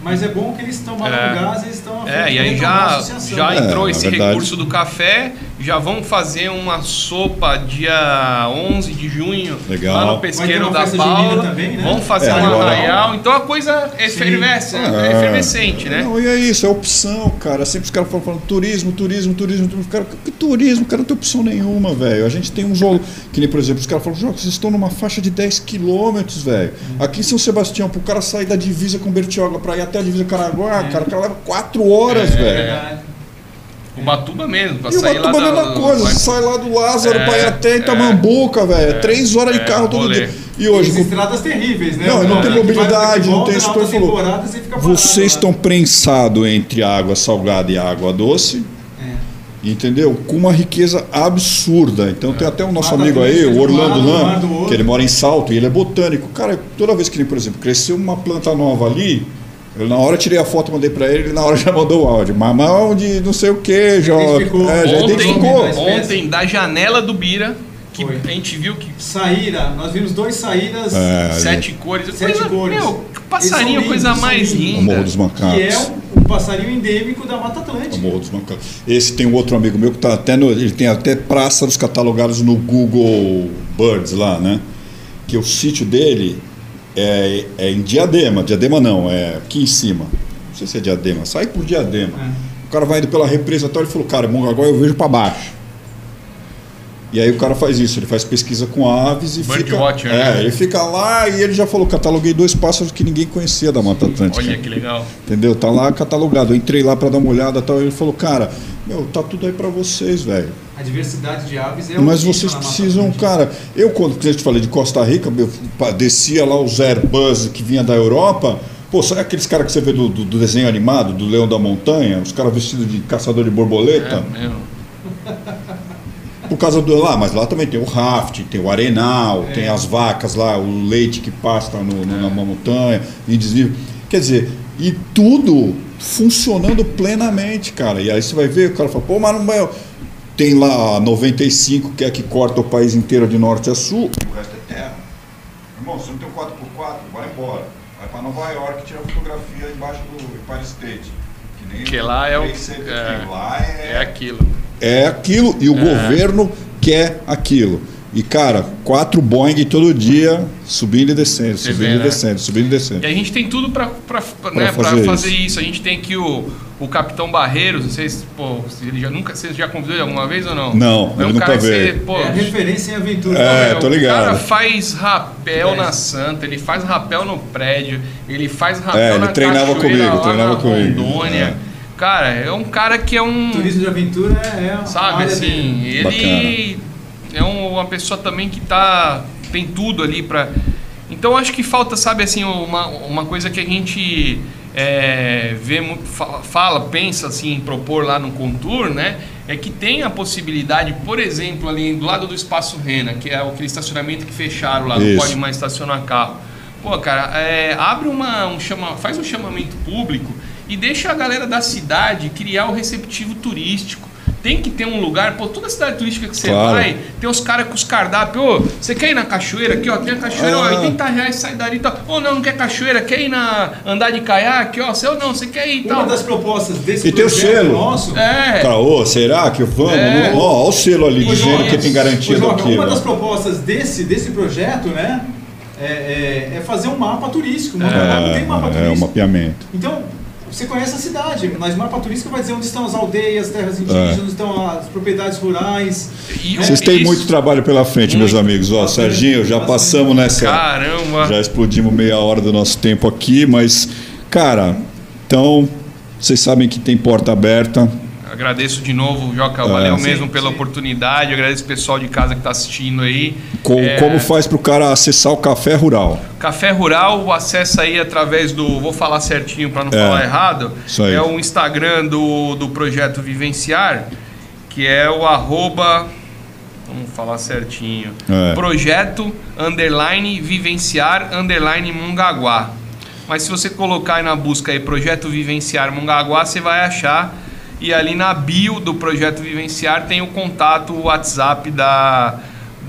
Speaker 5: Mas é bom que eles estão mal
Speaker 6: É.
Speaker 5: no gás, eles estão
Speaker 6: É, e aí já,
Speaker 5: associação.
Speaker 6: já
Speaker 1: É,
Speaker 6: entrou
Speaker 1: na
Speaker 6: esse
Speaker 1: verdade-
Speaker 6: recurso do café, já vão fazer uma sopa dia 11 de junho
Speaker 1: Legal.
Speaker 6: lá no pesqueiro da Paula.
Speaker 5: também, né?
Speaker 6: Vão fazer
Speaker 1: É,
Speaker 6: um arraial, então a coisa é efervesce, é efervescente, né?
Speaker 1: Não, e é isso, é opção, cara. Sempre os caras falam, falam turismo, turismo, turismo, turismo. Cara, que turismo, cara, não tem opção nenhuma, velho. A gente tem um jogo, que nem, por exemplo, os caras falam, João, vocês estão numa faixa de 10 quilômetros, velho. Aqui em São Sebastião, pro cara sair da divisa com Bertioga pra ir até a divisa Caraguá, cara, o cara leva 4 horas,
Speaker 5: É
Speaker 1: velho.
Speaker 5: Verdade.
Speaker 6: O Batuba mesmo, pra
Speaker 1: E o
Speaker 6: sair lá
Speaker 1: Batuba é a
Speaker 6: da-
Speaker 1: mesma coisa,
Speaker 6: vai-
Speaker 1: você sai lá do Lázaro
Speaker 6: É,
Speaker 1: pra ir até Itamambuca, velho. É 3 horas de
Speaker 6: é,
Speaker 1: carro todo
Speaker 6: rolê.
Speaker 1: dia. E hoje, com-
Speaker 5: estradas terríveis, né?
Speaker 1: Não, não tem mobilidade, não tem
Speaker 5: em
Speaker 1: isso falou. vocês
Speaker 5: lá.
Speaker 1: estão prensados entre água salgada e água doce.
Speaker 5: É.
Speaker 1: Entendeu? Com uma riqueza absurda. Então tem até o nosso
Speaker 5: Mata
Speaker 1: amigo aí, o Orlando
Speaker 5: outro.
Speaker 1: que ele mora em Salto e ele é botânico. Cara, toda vez que ele, por exemplo, cresceu uma planta nova ali, eu na hora tirei a foto, mandei pra ele, ele na hora já mandou o áudio. Mamão de não sei o que, já, é, já
Speaker 6: Ontem,
Speaker 1: identificou.
Speaker 6: Ontem, da janela do Bira, que
Speaker 5: Foi.
Speaker 6: a gente viu que
Speaker 5: Saíra, nós vimos dois saíras
Speaker 1: É,
Speaker 6: sete cores.
Speaker 5: Sete
Speaker 6: coisa,
Speaker 5: cores.
Speaker 6: Meu,
Speaker 5: Eles
Speaker 6: passarinho, coisa
Speaker 5: lindos, são
Speaker 6: mais
Speaker 5: lindos.
Speaker 1: o
Speaker 6: linda.
Speaker 1: Morro dos Macacos.
Speaker 5: que é um, um passarinho endêmico da Mata
Speaker 1: O
Speaker 5: Atlântica.
Speaker 1: Morro dos Macacos. Esse tem um outro amigo meu que tá até no, ele tem até pássaros catalogados no Google Birds lá, né? Que o sítio dele é, é em Diadema, Diadema não, é aqui em cima. Não sei se é Diadema, sai por Diadema.
Speaker 5: É.
Speaker 1: O cara vai indo pela represa e tal, ele falou, cara, Mongaguá eu vejo para baixo. E aí o cara faz isso, ele faz pesquisa com aves e
Speaker 6: Bird
Speaker 1: fica.
Speaker 6: watcher,
Speaker 1: é,
Speaker 6: né?
Speaker 1: ele fica lá e ele já falou, cataloguei dois pássaros que ninguém conhecia da Mata Atlântica.
Speaker 6: Olha que legal.
Speaker 1: Entendeu? Tá lá catalogado. Eu entrei lá pra dar uma olhada e tal. Ele falou, cara, meu, tá tudo aí pra vocês, velho.
Speaker 5: A diversidade de aves é
Speaker 1: Mas vocês precisam, cara. Eu, quando eu te falei de Costa Rica, eu descia lá os Airbus que vinha da Europa. Pô, sabe aqueles caras que você vê do, do- do desenho animado, do Leão da Montanha? Os caras vestidos de caçador de borboleta?
Speaker 6: É mesmo.
Speaker 1: Por causa do lá, mas lá também tem o raft, tem o arenal, tem as vacas lá, o leite que pasta no, no- na montanha, em desnível. Quer dizer, e tudo funcionando plenamente, cara. E aí você vai ver, o cara fala, pô, mas não vai. Tem lá a 95, que é a que corta o país inteiro de norte a sul. O resto é terra. Irmão, você não tem um 4x4, vai embora. Vai pra Nova York tira fotografia embaixo do Empire State. Que nem
Speaker 6: Que lá é o- é.
Speaker 1: Lá
Speaker 6: É aquilo.
Speaker 1: é aquilo e o governo quer aquilo. E, cara, quatro Boeing todo dia subindo e descendo,
Speaker 6: Você
Speaker 1: subindo
Speaker 6: vê,
Speaker 1: e
Speaker 6: né?
Speaker 1: descendo, subindo e descendo.
Speaker 6: E a gente tem tudo pra, né,
Speaker 1: fazer
Speaker 6: fazer,
Speaker 1: isso.
Speaker 6: isso. A gente tem aqui o, o Capitão Barreiros, não sei se, pô, se ele já nunca, vocês já convidou ele alguma vez ou não?
Speaker 1: Não,
Speaker 6: é
Speaker 1: ele
Speaker 6: um
Speaker 1: nunca
Speaker 6: cara que
Speaker 1: veio.
Speaker 6: você, pô,
Speaker 5: É referência em aventura.
Speaker 1: É,
Speaker 6: meu,
Speaker 1: tô ligado.
Speaker 6: O cara faz rapel
Speaker 5: É.
Speaker 6: na Santa, ele faz rapel no prédio, ele faz rapel
Speaker 1: É, ele
Speaker 6: na
Speaker 1: treinava comigo,
Speaker 6: lá
Speaker 1: treinava
Speaker 6: na
Speaker 1: comigo.
Speaker 6: Rondônia.
Speaker 1: É.
Speaker 6: Cara, é um cara que é um...
Speaker 5: Turismo de aventura é, é
Speaker 6: Sabe, assim,
Speaker 5: dele.
Speaker 6: ele é um- uma pessoa também que tá tem tudo ali pra. Então acho que falta, sabe, assim, uma, uma coisa que a gente é, vê fala, pensa assim em propor lá no Contour, né? É que tem a possibilidade, por exemplo, ali do lado do espaço Rena, que é aquele estacionamento que fecharam lá, não
Speaker 1: Isso.
Speaker 6: pode mais estacionar carro. Pô, cara, é, abre uma, um chama, faz um chamamento público e deixa a galera da cidade criar o receptivo turístico. Tem que ter um lugar, pô, toda cidade turística que você
Speaker 1: Claro.
Speaker 6: vai, tem os caras com os cardápios. Ô, você quer ir na cachoeira aqui, ó? Tem a cachoeira, ó,
Speaker 1: Ah.
Speaker 6: 80 reais sai dali e tal. Ou não, não quer cachoeira, quer ir na andar de caiaque, ó? Você ou não, você quer ir e
Speaker 5: Uma
Speaker 6: tal.
Speaker 5: das propostas desse
Speaker 1: E tem o
Speaker 5: projeto
Speaker 1: selo.
Speaker 5: nosso.
Speaker 6: É.
Speaker 1: Cara, ô, será que vamos?
Speaker 6: É.
Speaker 1: Ó, ó o selo ali
Speaker 5: Ô,
Speaker 1: dizendo que tem garantia
Speaker 5: ô, Joca,
Speaker 1: daquilo.
Speaker 5: Uma das
Speaker 1: ó.
Speaker 5: propostas desse, desse projeto, né? É, é- é fazer um mapa turístico. Mongaguá não tem mapa
Speaker 1: É, é um
Speaker 5: turístico.
Speaker 1: mapeamento.
Speaker 5: Então, você conhece a cidade, mas mapa turístico vai dizer onde estão as aldeias, terras indígenas,
Speaker 1: É.
Speaker 5: onde estão as propriedades rurais.
Speaker 6: E
Speaker 5: né?
Speaker 1: Vocês têm
Speaker 6: Isso.
Speaker 1: muito trabalho pela frente, meus amigos. Ó, Serginho, já passamos nessa.
Speaker 6: Caramba.
Speaker 1: Já explodimos meia hora do nosso tempo aqui, mas, cara, então, vocês sabem que tem porta aberta.
Speaker 6: Agradeço de novo, Joca. Valeu mesmo pela oportunidade. Agradeço o pessoal de casa que está assistindo aí.
Speaker 1: Co-
Speaker 6: É,
Speaker 1: Como faz para o cara acessar o Café Rural?
Speaker 6: Café Rural, acessa aí através do. Vou falar certinho para não
Speaker 1: É,
Speaker 6: falar errado.
Speaker 1: isso aí.
Speaker 6: É o Instagram do, do projeto Vivenciar, que é o arroba. Vamos falar certinho.
Speaker 1: É.
Speaker 6: Projeto underline vivenciar underline Mongaguá. Mas se você colocar aí na busca aí Projeto Vivenciar Mongaguá, você vai achar. E ali na bio do Projeto Vivenciar tem o contato, o WhatsApp da,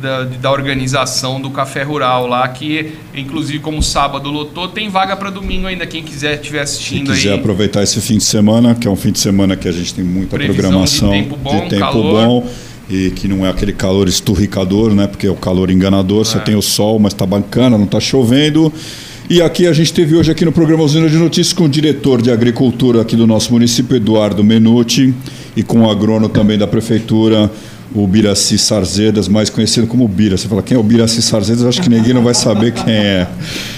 Speaker 6: da, da organização do Café Rural lá, que inclusive como sábado lotou, tem vaga para domingo ainda, quem quiser estiver assistindo
Speaker 1: quiser
Speaker 6: aí.
Speaker 1: aproveitar esse fim de semana, que é um fim de semana que a gente tem muita
Speaker 6: Previsão
Speaker 1: programação
Speaker 6: de tempo bom,
Speaker 1: tempo
Speaker 6: calor.
Speaker 1: bom, e que não é aquele calor esturricador, né? Porque é o calor enganador, você
Speaker 6: É.
Speaker 1: tem o sol, mas tá bacana, não tá chovendo. E aqui a gente teve hoje aqui no programa Usina de Notícias com o diretor de agricultura aqui do nosso município, Eduardo Menuti, e com o agrônomo também da prefeitura, o Biraci Sarzedas, mais conhecido como Bira. Você fala, quem é o Biraci Sarzedas? Acho que ninguém não vai saber quem é.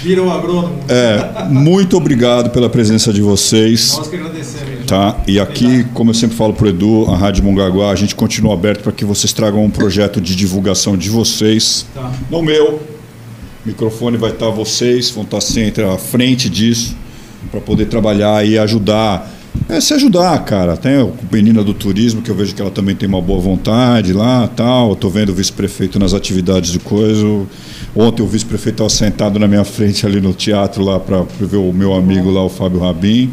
Speaker 5: Vira o agrônomo.
Speaker 1: É, muito obrigado pela presença de vocês.
Speaker 5: Nós que agradecemos.
Speaker 1: Tá? E aqui, como eu sempre falo pro Edu, a Rádio Mongaguá, a gente continua aberto para que vocês tragam um projeto de divulgação de vocês.
Speaker 5: Tá.
Speaker 1: No meu. O microfone vai estar vocês, vão estar sempre à frente disso, para poder trabalhar e ajudar. É se ajudar, cara. Tem a menina do turismo, que eu vejo que ela também tem uma boa vontade lá tal. Eu tô vendo o vice-prefeito nas atividades de coisa. Ontem o vice-prefeito estava sentado na minha frente ali no teatro lá para ver o meu amigo lá, o Fábio Rabin.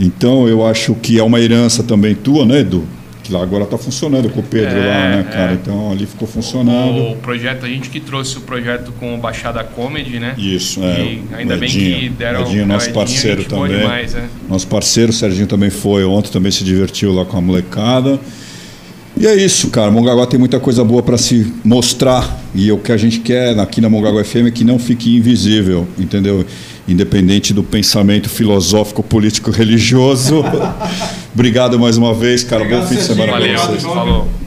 Speaker 1: Então eu acho que é uma herança também tua, né, Edu? Que lá agora está funcionando com o Pedro
Speaker 6: É,
Speaker 1: lá, né, cara?
Speaker 6: é.
Speaker 1: Então ali ficou funcionando.
Speaker 6: O projeto, a gente que trouxe o projeto com o Baixada Comedy, né?
Speaker 1: Isso, é.
Speaker 6: E
Speaker 1: o
Speaker 6: ainda bem
Speaker 1: Edinho.
Speaker 6: que deram
Speaker 1: Edinho, nosso
Speaker 6: Edinho,
Speaker 1: parceiro também.
Speaker 6: demais, né?
Speaker 1: Nosso parceiro, o Serginho também foi ontem, também se divertiu lá com a molecada. E é isso, cara. Mongaguá tem muita coisa boa para se mostrar. E o que a gente quer aqui na Mongaguá FM é que não fique invisível, entendeu? Independente do pensamento filosófico, político, religioso. Obrigado mais uma vez, cara.
Speaker 5: Obrigado,
Speaker 1: Bom fim de semana
Speaker 6: Valeu, falou.